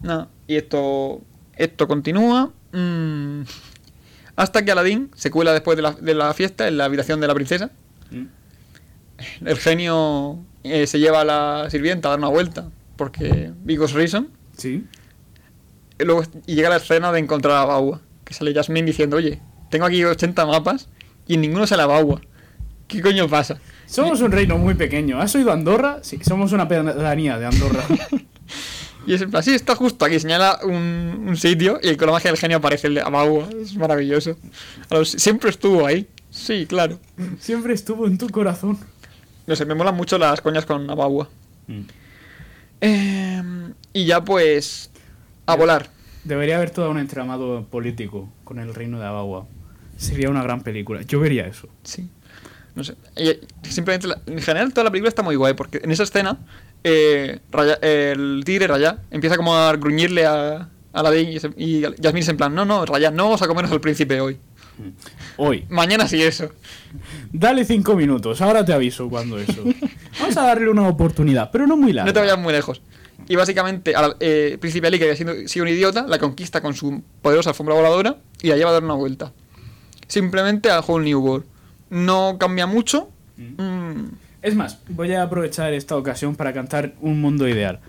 Nada, y esto, esto continúa mm, hasta que Aladdin se cuela después de la, de la fiesta en la habitación de la princesa. Mm. El genio eh, se lleva a la sirvienta a dar una vuelta, porque because reason. Sí. Y, luego, y llega la escena de encontrar a Baua, que sale Jasmine diciendo, oye, tengo aquí 80 mapas y en ninguno sale a Baua. ¿Qué coño pasa? Somos un reino muy pequeño. ¿Has oído Andorra? Sí, somos una pedanía de Andorra. Y es en plan, sí, está justo aquí, señala un, un sitio y con la magia del genio aparece el de Abaua. Es maravilloso. Siempre estuvo ahí. Sí, claro. Siempre estuvo en tu corazón. No sé, me molan mucho las coñas con Abaua. Mm. Eh, y ya pues... A volar. Debería haber todo un entramado político con el reino de Abagua. Sería una gran película. Yo vería eso. Sí. No sé. Y- simplemente, la- en general, toda la película está muy guay porque en esa escena, eh, Raya- el tigre Raya empieza como a gruñirle a, a Aladdin y, se- y Yasmín es en plan: No, no, Raya, no vamos a comernos al príncipe hoy. Hoy. Mañana sí, eso. Dale cinco minutos. Ahora te aviso cuando eso. Vamos a darle una oportunidad, pero no muy larga. No te vayas muy lejos. Y básicamente, a la- eh, Príncipe Ali, que había sido, sido un idiota, la conquista con su poderosa alfombra voladora y la lleva a dar una vuelta. Simplemente a Whole New World. No cambia mucho. Mm, Es más, voy a aprovechar esta ocasión para cantar Un Mundo Ideal.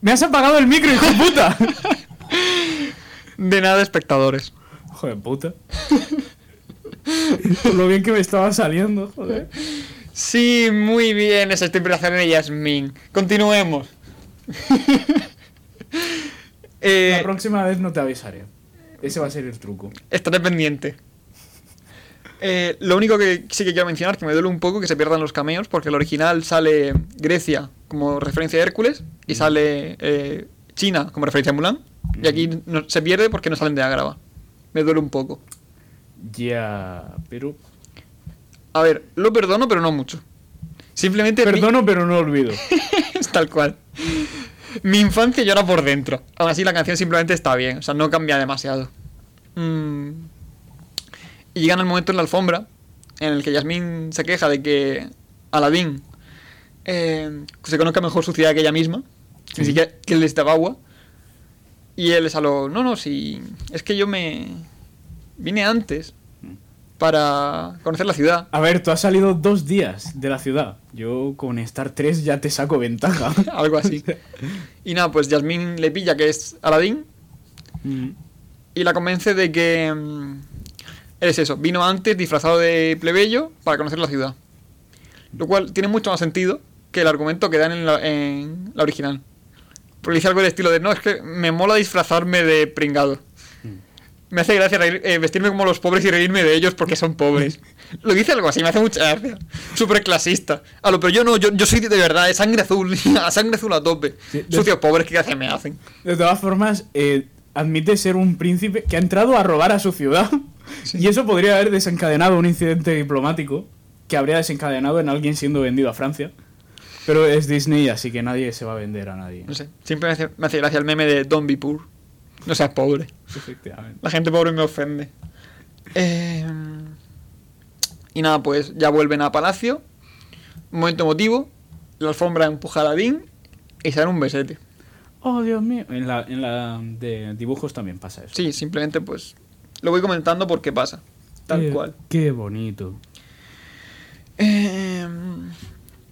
¡Me has apagado el micro, hijo de puta! de nada, espectadores. Hijo de puta. Por lo bien que me estaba saliendo, joder. Sí, muy bien esa interpretación de Yasmín. Continuemos. Eh, La próxima vez no te avisaré. Ese va a ser el truco. estaré pendiente. Eh, lo único que sí que quiero mencionar, que me duele un poco que se pierdan los cameos, porque el original sale Grecia como referencia a Hércules y sale eh, China como referencia a Mulan. Y aquí no- se pierde porque no salen de Agrava. Me duele un poco. Ya, pero... A ver, lo perdono, pero no mucho. Simplemente Perdono, pero no olvido. es tal cual. Mi infancia llora por dentro. Aún así, la canción simplemente está bien. O sea, no cambia demasiado. Mm. Y llegan al momento en la alfombra en el que Yasmín se queja de que Aladdin eh, se conozca mejor su ciudad que ella misma. Sí. Ni siquiera que él les daba agua. Y él es a lo. No, no, sí. Es que yo me. Vine antes para conocer la ciudad. A ver, tú has salido dos días de la ciudad. Yo con Star 3 ya te saco ventaja. Algo así. Y nada, pues Yasmín le pilla que es Aladdin Mm. y la convence de que mm, es eso, vino antes disfrazado de plebeyo para conocer la ciudad. Lo cual tiene mucho más sentido que el argumento que dan en la, en la original. Porque dice algo del estilo de, no, es que me mola disfrazarme de pringado. Me hace gracia reír- eh, vestirme como los pobres y reírme de ellos porque son pobres. Lo dice algo así, me hace mucha gracia. Súper clasista. A lo, pero yo no, yo, yo soy de verdad, de sangre azul, a sangre azul a tope. Sí, de- Sucios pobres, ¿qué gracia me hacen? De todas formas, eh, admite ser un príncipe que ha entrado a robar a su ciudad. Y eso podría haber desencadenado un incidente diplomático que habría desencadenado en alguien siendo vendido a Francia. Pero es Disney, así que nadie se va a vender a nadie. No sé, siempre me hace, me hace gracia el meme de Don't be poor. No seas pobre. Efectivamente. La gente pobre me ofende. Eh, y nada, pues ya vuelven a Palacio. Momento emotivo. La alfombra empuja a Aladín y se dan un besete. Oh, Dios mío. En la, en la de dibujos también pasa eso. Sí, simplemente pues lo voy comentando porque pasa. Tal Qué- cual. Qué bonito. Eh,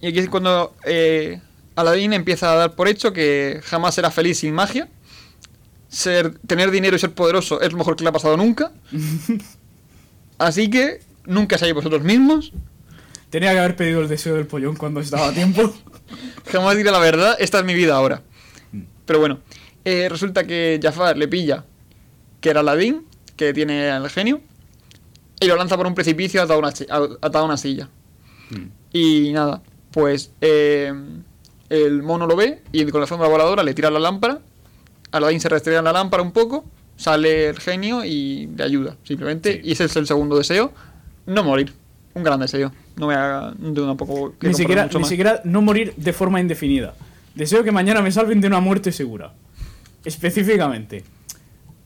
y aquí es cuando eh, Aladín empieza a dar por hecho que jamás será feliz sin magia. Ser, tener dinero y ser poderoso es lo mejor que le ha pasado nunca. Así que nunca seáis vosotros mismos. Tenía que haber pedido el deseo del pollón cuando estaba a tiempo. Jamás diré la verdad, esta es mi vida ahora. Pero bueno, eh, resulta que Jafar le pilla que era Aladín, que tiene al genio, y lo lanza por un precipicio atado a una, atado a una silla. Mm. Y nada, pues eh, el mono lo ve y con la sombra voladora le tira la lámpara. Aladín se restrea en la lámpara un poco, sale el genio y le ayuda, simplemente. Sí. Y ese es el segundo deseo, no morir. Un gran deseo. No me haga tengo tampoco que Ni siquiera, mucho ni más. siquiera no morir de forma indefinida. Deseo que mañana me salven de una muerte segura. Específicamente.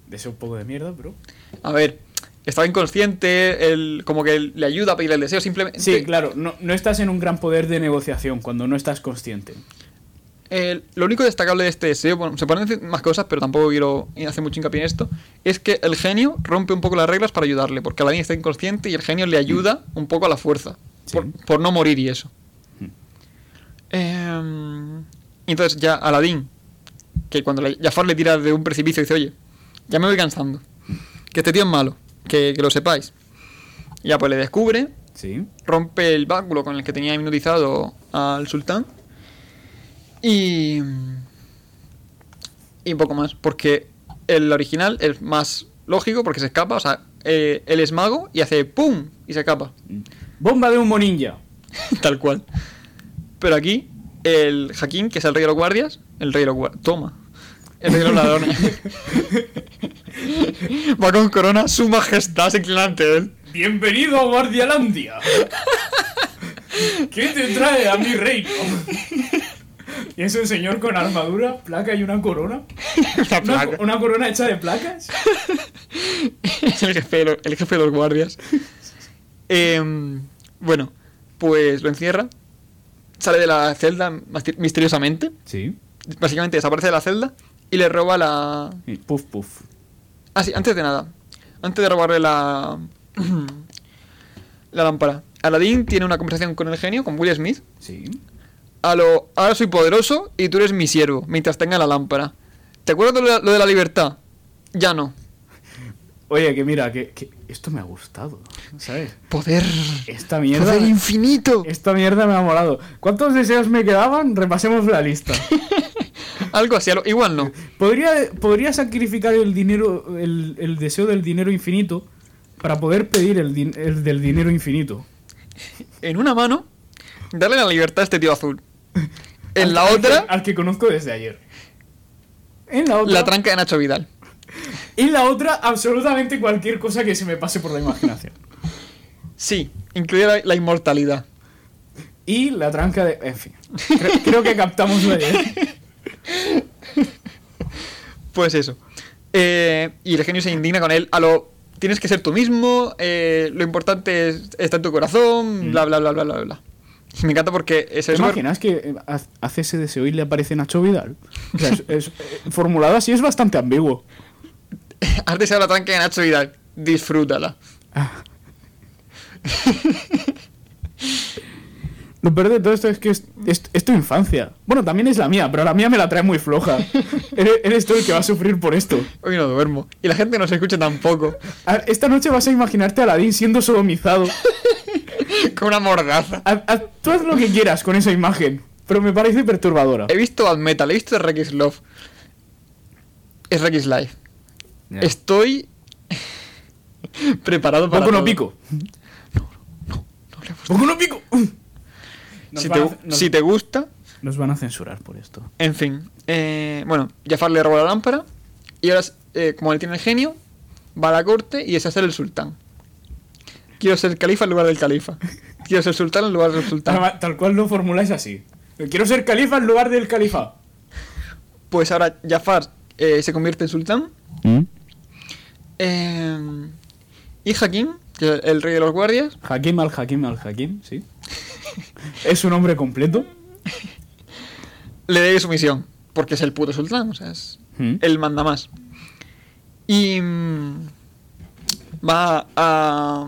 Deseo un poco de mierda, pero. A ver, estaba inconsciente, él como que le ayuda a pedir el deseo, simplemente. Sí, claro, no, no estás en un gran poder de negociación cuando no estás consciente. Eh, lo único destacable de este deseo, bueno, se pueden decir más cosas, pero tampoco quiero hacer mucho hincapié en esto, es que el genio rompe un poco las reglas para ayudarle, porque Aladdin está inconsciente y el genio le ayuda un poco a la fuerza, Sí. por, por no morir y eso. Mm. Eh, y entonces ya Aladdin, que cuando Jafar le tira de un precipicio dice, oye, ya me voy cansando, que este tío es malo, que, que lo sepáis. Ya pues le descubre, Sí. rompe el báculo con el que tenía hipnotizado al sultán y y un poco más porque el original es más lógico porque se escapa o sea eh, él es mago y hace pum y se escapa Bomba de humo ninja. tal cual pero aquí el Hakim que es el rey de los guardias el rey de los guardias toma el rey de los ladrones va con corona su majestad se inclina ante él Bienvenido a Guardialandia. ¿Qué te trae a mi reino? ¿Y es un señor con armadura, placa y una corona? Una ¿Una, placa. una corona hecha de placas? es el jefe de los, el jefe de los guardias. Em, bueno, pues lo encierra. Sale de la celda misteriosamente. Sí. Básicamente desaparece de la celda y le roba la. Y Puf, puf. Ah, sí, antes de nada. Antes de robarle la. la lámpara. Aladdin tiene una conversación con el genio, con Will Smith. Sí. A lo. Ahora soy poderoso y tú eres mi siervo, mientras tenga la lámpara. ¿Te acuerdas de lo de- lo de la libertad? Ya no. Oye, que mira, que, que esto me ha gustado, ¿sabes? Poder. Esta mierda... Poder infinito. Esta mierda me ha molado. ¿Cuántos deseos me quedaban? Repasemos la lista. Algo así, igual no. Podría, podría sacrificar el dinero, el, el deseo del dinero infinito para poder pedir el, el del dinero infinito. En una mano, darle la libertad a este tío azul. En la otra, al que conozco desde ayer. En la otra. la tranca de Nacho Vidal. en la otra, absolutamente cualquier cosa que se me pase por la imaginación. Sí, incluye la, la inmortalidad. Y la tranca de. En fin. Creo, creo que captamos la idea. Pues eso. Eh, y el genio se indigna con él a lo... Tienes que ser tú mismo, eh, lo importante es- está en tu corazón, bla, bla, bla, bla, bla, bla. Me encanta porque es ¿Te eso. imaginas que eh, ese deseo y le aparece Nacho Vidal? O sea, es- es- eh, formulado así es bastante ambiguo. Has deseado la tranca de Nacho Vidal, disfrútala. Ah. Lo peor de todo esto es que es, es- es tu infancia. Bueno, también es la mía, pero la mía me la trae muy floja. eres, eres tú el que va a sufrir por esto. Hoy no duermo. Y la gente no se escucha tampoco. A- Esta noche vas a imaginarte a Aladín siendo sodomizado. Con una mordaza. Tú haz lo que quieras con esa imagen. pero me parece perturbadora. He visto Bad Metal, he visto Rex Love. Es Rex Life. Estoy preparado para. Poco no pico. No hablemos. Poco no pico. Si te, a, nos- si te gusta, nos van a censurar por esto. en fin. Eh, bueno, Jafar le roba la lámpara. Y ahora, eh, como él tiene el genio, va a la corte y desea ser el sultán. Quiero ser califa en lugar del califa. Quiero ser sultán en lugar del sultán. Tal, tal cual lo formuláis así. Quiero ser califa en lugar del califa. Pues ahora Jafar eh, se convierte en sultán. Eh, y Hakim, que es el rey de los guardias, Hakim al Hakim al Hakim, sí. es un hombre completo. le debe su misión. Porque es el puto sultán, o sea, es, Mm. él manda más. Y mm, va a,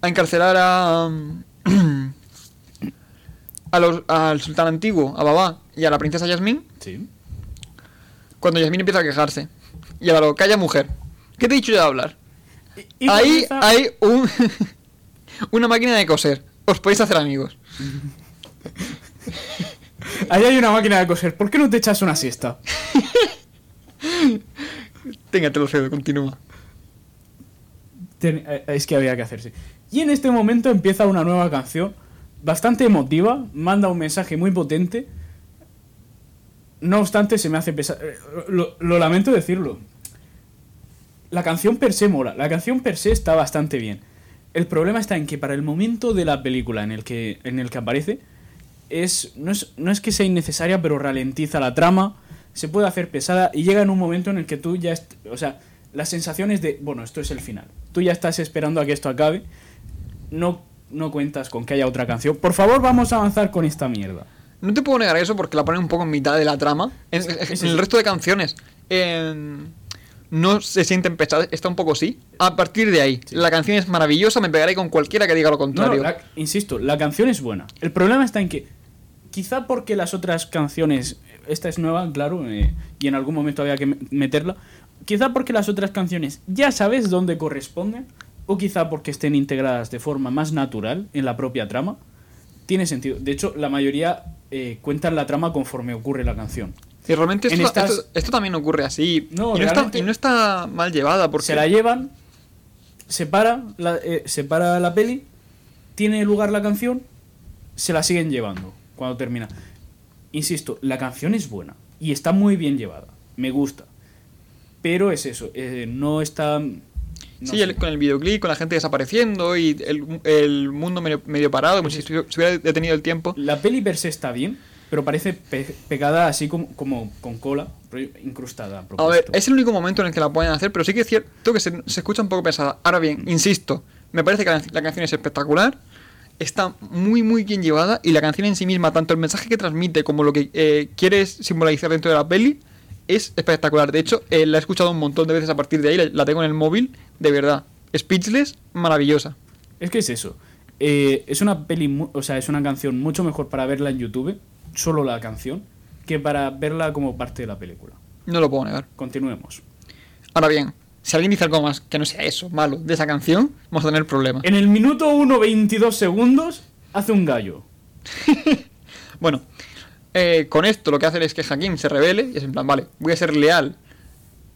a encarcelar a, a los- al sultán antiguo, a Babá, y a la princesa Yasmín, Sí. cuando Yasmín empieza a quejarse. Y ahora lo calla mujer. ¿Qué te he dicho ya de hablar? Y Ahí hay un, una máquina de coser. Os podéis hacer amigos. ahí hay una máquina de coser. ¿Por qué no te echas una siesta? Téngate lo cedo, continúa. Ten- eh, es que había que hacerse. Y en este momento empieza una nueva canción, bastante emotiva, manda un mensaje muy potente. No obstante, se me hace pesar. eh, Lo, lo lamento decirlo. La canción per se mola, la canción per se está bastante bien. El problema está en que para el momento de la película en el que, en el que aparece, es, no, es, no es que sea innecesaria, pero ralentiza la trama, se puede hacer pesada y llega en un momento en el que tú ya... o sea, las sensaciones de, bueno, esto es el final. Tú ya estás esperando a que esto acabe. No, no cuentas con que haya otra canción. Por favor, vamos a avanzar con esta mierda. No te puedo negar eso porque la ponen un poco en mitad de la trama. En, en el resto de canciones eh, no se sienten pesadas, está un poco sí. A partir de ahí, Sí. la canción es maravillosa, me pegaré con cualquiera que diga lo no, contrario. la- insisto, la canción es buena. El problema está en que, quizá porque las otras canciones, esta es nueva, claro, eh, y en algún momento había que me- meterla, quizá porque las otras canciones ya sabes dónde corresponden, o quizá porque estén integradas de forma más natural en la propia trama, tiene sentido. De hecho, la mayoría eh, cuentan la trama conforme ocurre la canción. Y realmente en esto, estas- esto- esto también ocurre así. No, y, no está, realmente- y no está mal llevada porque... Se la llevan, se para la, eh, se para la peli, tiene lugar la canción, se la siguen llevando cuando termina. Insisto, la canción es buena y está muy bien llevada, me gusta. Pero es eso, eh, no está... no sí, el- con el videoclip, con la gente desapareciendo y el, el mundo medio, medio parado, como si se hubiera detenido el tiempo. La peli per se está bien, pero parece pe- pegada así como, como con cola, incrustada. A ver, propósito. es el único momento en el que la pueden hacer, pero sí que es cierto que se, se escucha un poco pesada. Ahora bien, insisto, me parece que la, la canción es espectacular, está muy, muy bien llevada y la canción en sí misma, tanto el mensaje que transmite como lo que eh, quiere simbolizar dentro de la peli, es espectacular. De hecho, eh, la he escuchado un montón de veces a partir de ahí, la, tengo en el móvil, de verdad. Speechless, maravillosa. Es que es eso. Eh, es una peli, o sea, es una canción mucho mejor para verla en YouTube, solo la canción, que para verla como parte de la película. No lo puedo negar. Continuemos. Ahora bien, si alguien dice algo más que no sea eso, malo, de esa canción, vamos a tener problemas. En el minuto 1, 22 segundos, hace un gallo. Bueno, eh, con esto lo que hace es que Hakim se revele y es en plan, vale, voy a ser leal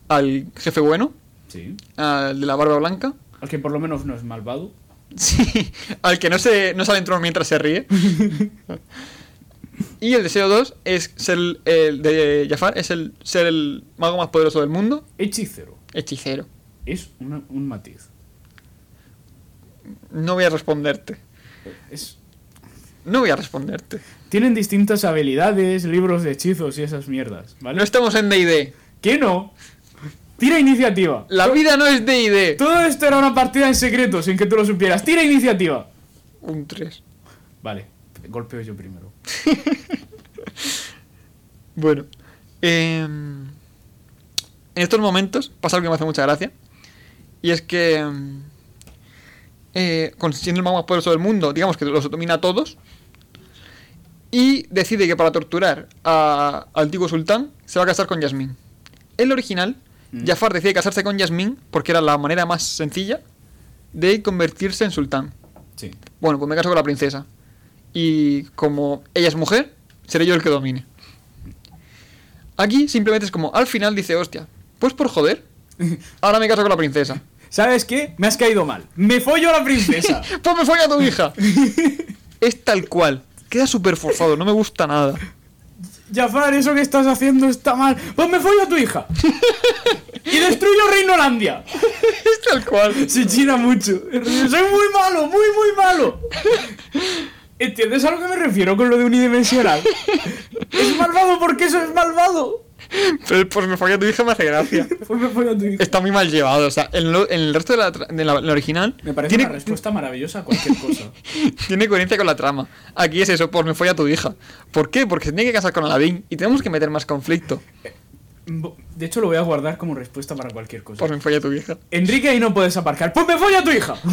al jefe bueno, Sí. al de la barba blanca, Al que por lo menos no es malvado. sí, al que no se no sale en trono mientras se ríe. y el deseo 2 es ser el, de Jafar, es el ser el mago más poderoso del mundo, Hechicero. hechicero. Es una- un matiz. No voy a responderte. Es, No voy a responderte. tienen distintas habilidades, libros de hechizos y esas mierdas, ¿vale? No estamos en D&D. ¿Qué no? Tira iniciativa. La vida no es D&D. Todo esto era una partida en secreto, sin que tú lo supieras. Tira iniciativa. Un 3. Vale, golpeo yo primero. Bueno, em, en estos momentos pasa algo que me hace mucha gracia. Y es que, em, eh, siendo el mago más poderoso del mundo, digamos que los domina a todos. Y decide que para torturar al antiguo sultán se va a casar con Yasmín. En el original, Mm. Jafar decide casarse con Yasmín porque era la manera más sencilla de convertirse en sultán. Sí. Bueno, pues me caso con la princesa. Y como ella es mujer, seré yo el que domine. Aquí simplemente es como, al final dice, hostia, pues por joder, ahora me caso con la princesa. ¿Sabes qué? Me has caído mal. Me follo a la princesa. Pues me fue a tu hija. es tal cual. Queda súper forzado, no me gusta nada. Jafar, eso que estás haciendo está mal. Pues me follo a tu hija. y destruyo Reinolandia. Es tal cual. Se china mucho. Soy muy malo, muy, muy malo. ¿Entiendes a lo que me refiero con lo de unidimensional? Es malvado porque eso es malvado. Pero pues me fue a tu hija me hace gracia. Pues me follo a tu hija. Está muy mal llevado, o sea, en, lo- en el resto de la, de la- la original Me parece tiene, una respuesta maravillosa a cualquier cosa. tiene coherencia con la trama. Aquí es eso, pues me fue a tu hija. ¿Por qué? Porque se tiene que casar con Aladdin y tenemos que meter más conflicto. De hecho, lo voy a guardar como respuesta para cualquier cosa. Pues me fue a tu hija. Enrique, ahí no puedes aparcar. ¡Pues me follo a tu hija!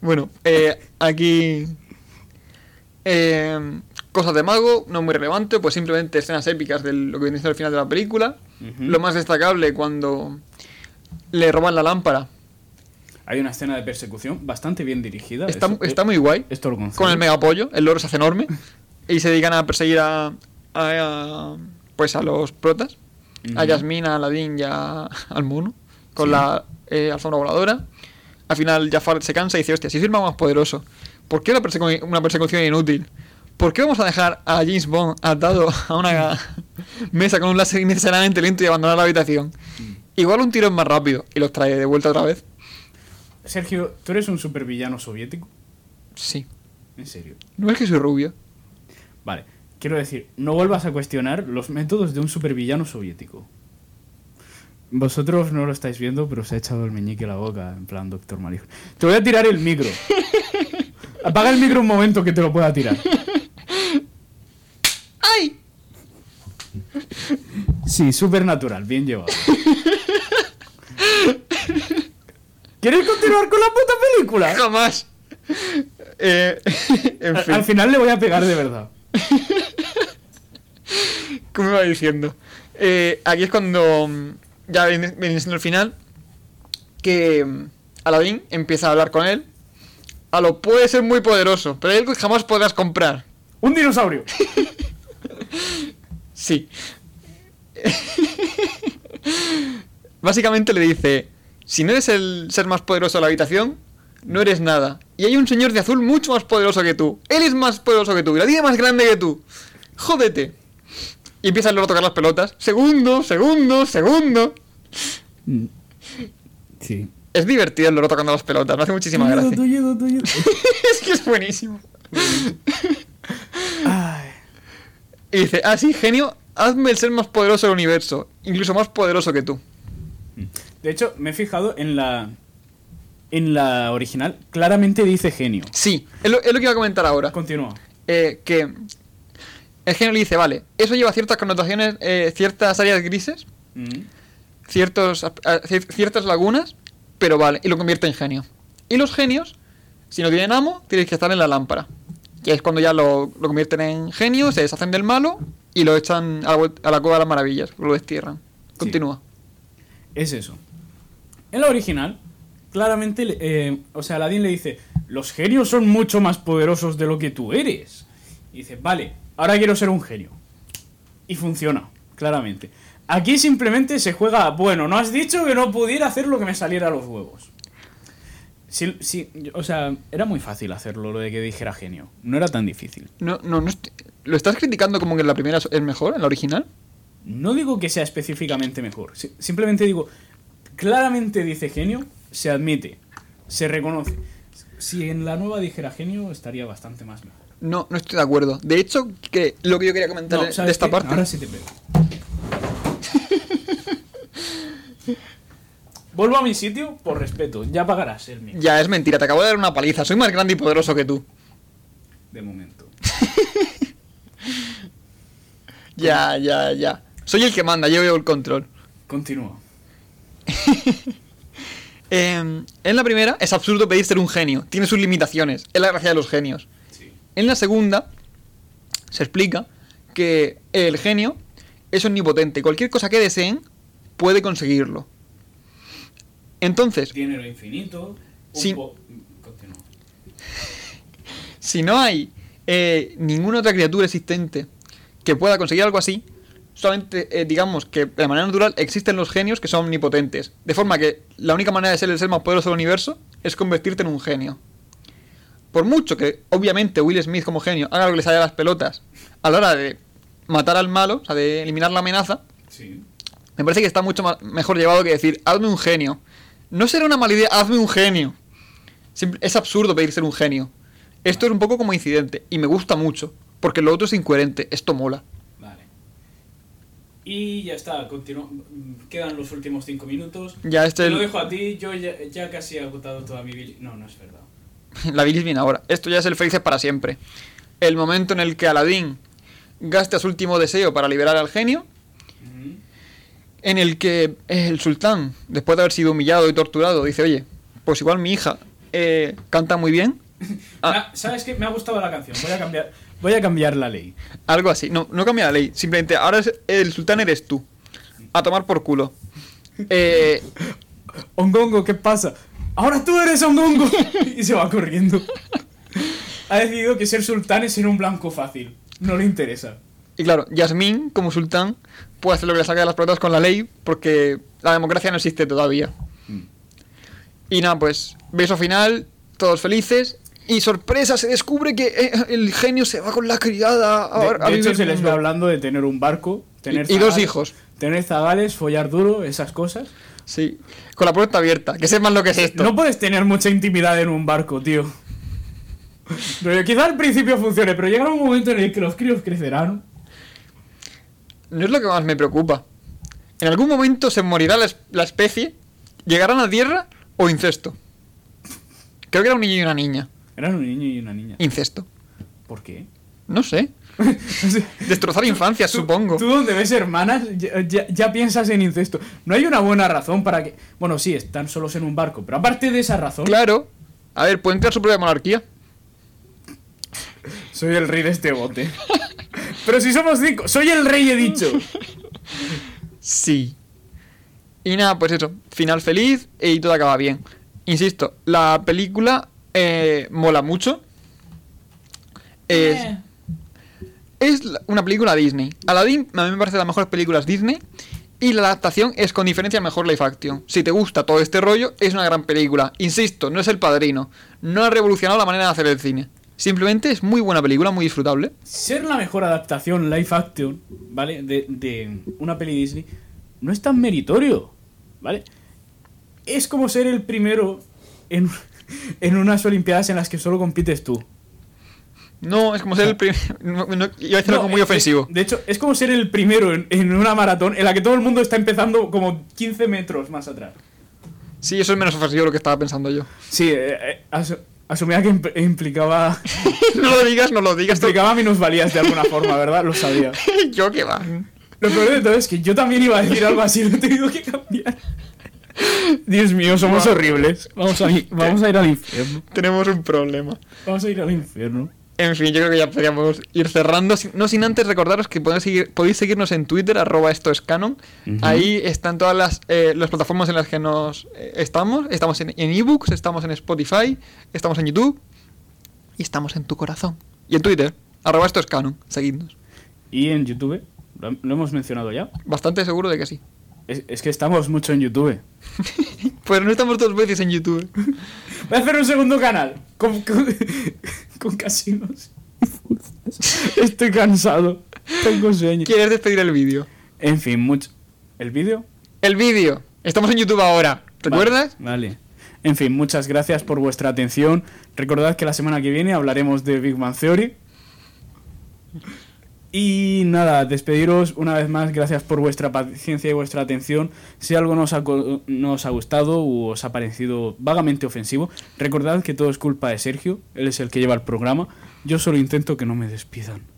Bueno, eh, aquí. eh, cosas de mago, no muy relevante, pues simplemente escenas épicas de lo que viene el final de la película. Lo más destacable cuando le roban la lámpara. Hay una escena de persecución bastante bien dirigida. Está, eso- está muy guay. Esto lo concedo. Con el megapollo, el loro se hace enorme. y se dedican a perseguir a. a- a- pues a los protas. A. Yasmín, a Aladdin y a- al mono. Con Sí. la eh, alfombra voladora. Al final Jafar se cansa y dice, hostia, si soy el mago más poderoso, ¿por qué una, persecu- una persecución inútil? ¿Por qué vamos a dejar a James Bond atado a una mesa con un láser innecesariamente lento y abandonar la habitación? Igual un tiro es más rápido y los trae de vuelta otra vez. Sergio, ¿tú eres un supervillano soviético? Sí. En serio. No es que soy rubio. Vale. Quiero decir, no vuelvas a cuestionar los métodos de un supervillano soviético. Vosotros no lo estáis viendo, pero se ha echado el meñique a la boca, en plan Doctor Marijo. Te voy a tirar el micro. Apaga el micro un momento que te lo pueda tirar. ¡Ay! Sí, supernatural, bien llevado. ¿Quieres continuar con la puta película? ¡Jamás! Eh, en Al- fin, Al final le voy a pegar de verdad. como iba diciendo. Eh, aquí es cuando mm, ya viene, viene siendo el final. Que mm, Aladdin empieza a hablar con él. A lo puede ser muy poderoso, pero él jamás podrás comprar. ¡Un dinosaurio! Sí. Básicamente le dice, si no eres el ser más poderoso de la habitación, no eres nada. Y hay un señor de azul mucho más poderoso que tú. Él es más poderoso que tú y la tiene más grande que tú. Jódete. Y empieza el loro a tocar las pelotas. Segundo, segundo, segundo. Sí. Es divertido el loro tocando las pelotas, me hace muchísima gracia. es que es buenísimo. Ay. Y dice, ah, sí, genio, hazme el ser más poderoso del universo. Incluso más poderoso que tú. De hecho, me he fijado en la. En la original, claramente dice genio. Sí, es lo, es lo que iba a comentar ahora. Continúa. eh, que el genio le dice, vale, eso lleva ciertas connotaciones, eh, ciertas áreas grises, Mm. ciertos, ciertas lagunas, pero vale, y lo convierte en genio. Y los genios, si no tienen amo, tienen que estar en la lámpara. Y es cuando ya lo, lo convierten en genio, se deshacen del malo y lo echan a la, a la cueva de las maravillas, lo destierran. Continúa. Es eso. En la original, claramente, eh, o sea, Aladdin le dice, los genios son mucho más poderosos de lo que tú eres. Y dice, vale, ahora quiero ser un genio. Y funciona, claramente. Aquí simplemente se juega, bueno, no has dicho que no pudiera hacer lo que me saliera a los huevos. Sí, sí, o sea, era muy fácil hacerlo, lo de que dijera genio. No era tan difícil. No, no, no ¿Lo estás criticando como que en la primera es mejor, en la original? No digo que sea específicamente mejor. si- Simplemente digo, claramente dice genio, se admite, se reconoce. Si en la nueva dijera genio, estaría bastante más mejor. No, no estoy de acuerdo. De hecho, que lo que yo quería comentar No, de- de ¿sabes esta qué? parte... Ahora sí te pego. Vuelvo a mi sitio por respeto. Ya pagarás el mío. Ya, es mentira, te acabo de dar una paliza. Soy más grande y poderoso que tú. De momento. Ya, ya, ya. Soy el que manda, yo llevo el control. Continúa. Eh, en la primera es absurdo pedir ser un genio. Tiene sus limitaciones. Es la gracia de los genios. En la segunda se explica que el genio es omnipotente. Cualquier cosa que deseen puede conseguirlo. Entonces, infinito. un Sí. po- continúa. Si no hay eh, ninguna otra criatura existente que pueda conseguir algo así, solamente eh, digamos que de manera natural existen los genios que son omnipotentes. De forma que la única manera de ser el ser más poderoso del universo es convertirte en un genio. Por mucho que, obviamente, Will Smith como genio haga lo que le sale a las pelotas a la hora de matar al malo, o sea, de eliminar la amenaza, Sí. me parece que está mucho mejor llevado que decir, hazme un genio. No será una mala idea, hazme un genio. Simple- es absurdo pedir ser un genio. Esto es un poco como incidente, y me gusta mucho, porque lo otro es incoherente, esto mola. Vale. Y ya está, continúa. Quedan los últimos cinco minutos. Ya este Te lo dejo a ti, yo ya, ya casi he agotado toda mi. No, no es verdad. La bilis viene ahora. Esto ya es el felices para siempre. El momento en el que Aladín gasta su último deseo para liberar al genio, en el que el sultán, después de haber sido humillado y torturado, dice, oye, pues igual mi hija eh, canta muy bien. Ah, Ah, ¿Sabes qué? Me ha gustado la canción. Voy a cambiar, voy a cambiar la ley. algo así. No, no cambia la ley. Simplemente ahora es- el sultán eres tú. A tomar por culo. Eh, Ongongo, ¿qué pasa? Ahora tú eres Ongongo. y se va corriendo. Ha decidido que ser sultán es ser un blanco fácil. No le interesa. y claro, Yasmín, como sultán, puede hacer lo que le saque de las pelotas con la ley porque la democracia no existe todavía. Mm. Y nada, pues beso final, todos felices. Y sorpresa, se descubre que eh, el genio se va con la criada a, De, de hecho, se les va hablando de tener un barco, tener Y- y dos hijos. Tener zagales, follar duro, esas cosas. Sí, con la puerta abierta, que sepan lo que es esto. No puedes tener mucha intimidad en un barco, tío. Pero quizá al principio funcione, pero llegará un momento en el que los críos crecerán. No es lo que más me preocupa. En algún momento se morirá la, la especie, llegarán a tierra o incesto. Creo que era un niño y una niña. Eran un niño y una niña. Incesto. ¿Por qué? No sé. Destrozar infancias, Tú- supongo. Tú donde ves hermanas ya, ya- ya piensas en incesto. No hay una buena razón para que... Bueno, sí, están solos en un barco, pero aparte de esa razón... Claro. A ver, pueden crear su propia monarquía. Soy el rey de este bote. pero si somos cinco, soy el rey, he dicho. Sí. Y nada, pues eso. Final feliz y todo acaba bien. Insisto, la película eh, mola mucho. Es, Eh. Es una película Disney. Aladdin a mí me parece de las mejores películas Disney. Y la adaptación es con diferencia mejor live action. Si te gusta todo este rollo, es una gran película. Insisto, no es el padrino. No ha revolucionado la manera de hacer el cine. Simplemente es muy buena película, muy disfrutable. Ser la mejor adaptación live action, ¿vale? De, de una peli Disney, no es tan meritorio, ¿vale? Es como ser el primero en, en unas Olimpiadas en las que solo compites tú. No, es como ser el primer. No, no, iba a decir algo muy eh, ofensivo. De hecho, es como ser el primero en, en una maratón en la que todo el mundo está empezando como 15 metros más atrás. Sí, eso es menos ofensivo de lo que estaba pensando yo. Sí, eh, eh, asu- asumía que imp- implicaba, no lo digas, no lo digas. tú- implicaba minusvalías de alguna forma, ¿verdad? Lo sabía. yo qué va. Lo peor de todo es que yo también iba a decir algo así, lo he tenido que cambiar. Dios mío, somos horribles. Vamos a, ir, vamos a ir al infierno. Tenemos un problema. Vamos a ir al infierno. En fin, yo creo que ya podríamos ir cerrando. No sin antes recordaros que podéis, seguir, podéis seguirnos en Twitter, arroba esto es canon. Ahí están todas las, eh, las plataformas en las que nos eh, estamos. Estamos en en ebooks, estamos en Spotify, estamos en YouTube y estamos en tu corazón. Y en Twitter, arroba esto es canon. Seguidnos. Y en YouTube, lo, lo hemos mencionado ya. Bastante seguro de que sí. Es, es que estamos mucho en YouTube. Pues no estamos dos veces en YouTube. Voy a hacer un segundo canal con, con, con casinos. Estoy cansado. Tengo sueño. ¿Quieres despedir el vídeo? En fin, mucho. ¿El vídeo? El vídeo. Estamos en YouTube ahora. ¿Recuerdas? Vale, vale. En fin, muchas gracias por vuestra atención. Recordad que la semana que viene hablaremos de Big Bang Theory. Y nada, despediros una vez más. Gracias por vuestra paciencia y vuestra atención. Si algo nos ha, ha gustado o os ha parecido vagamente ofensivo, recordad que todo es culpa de Sergio. Él es el que lleva el programa. Yo solo intento que no me despidan.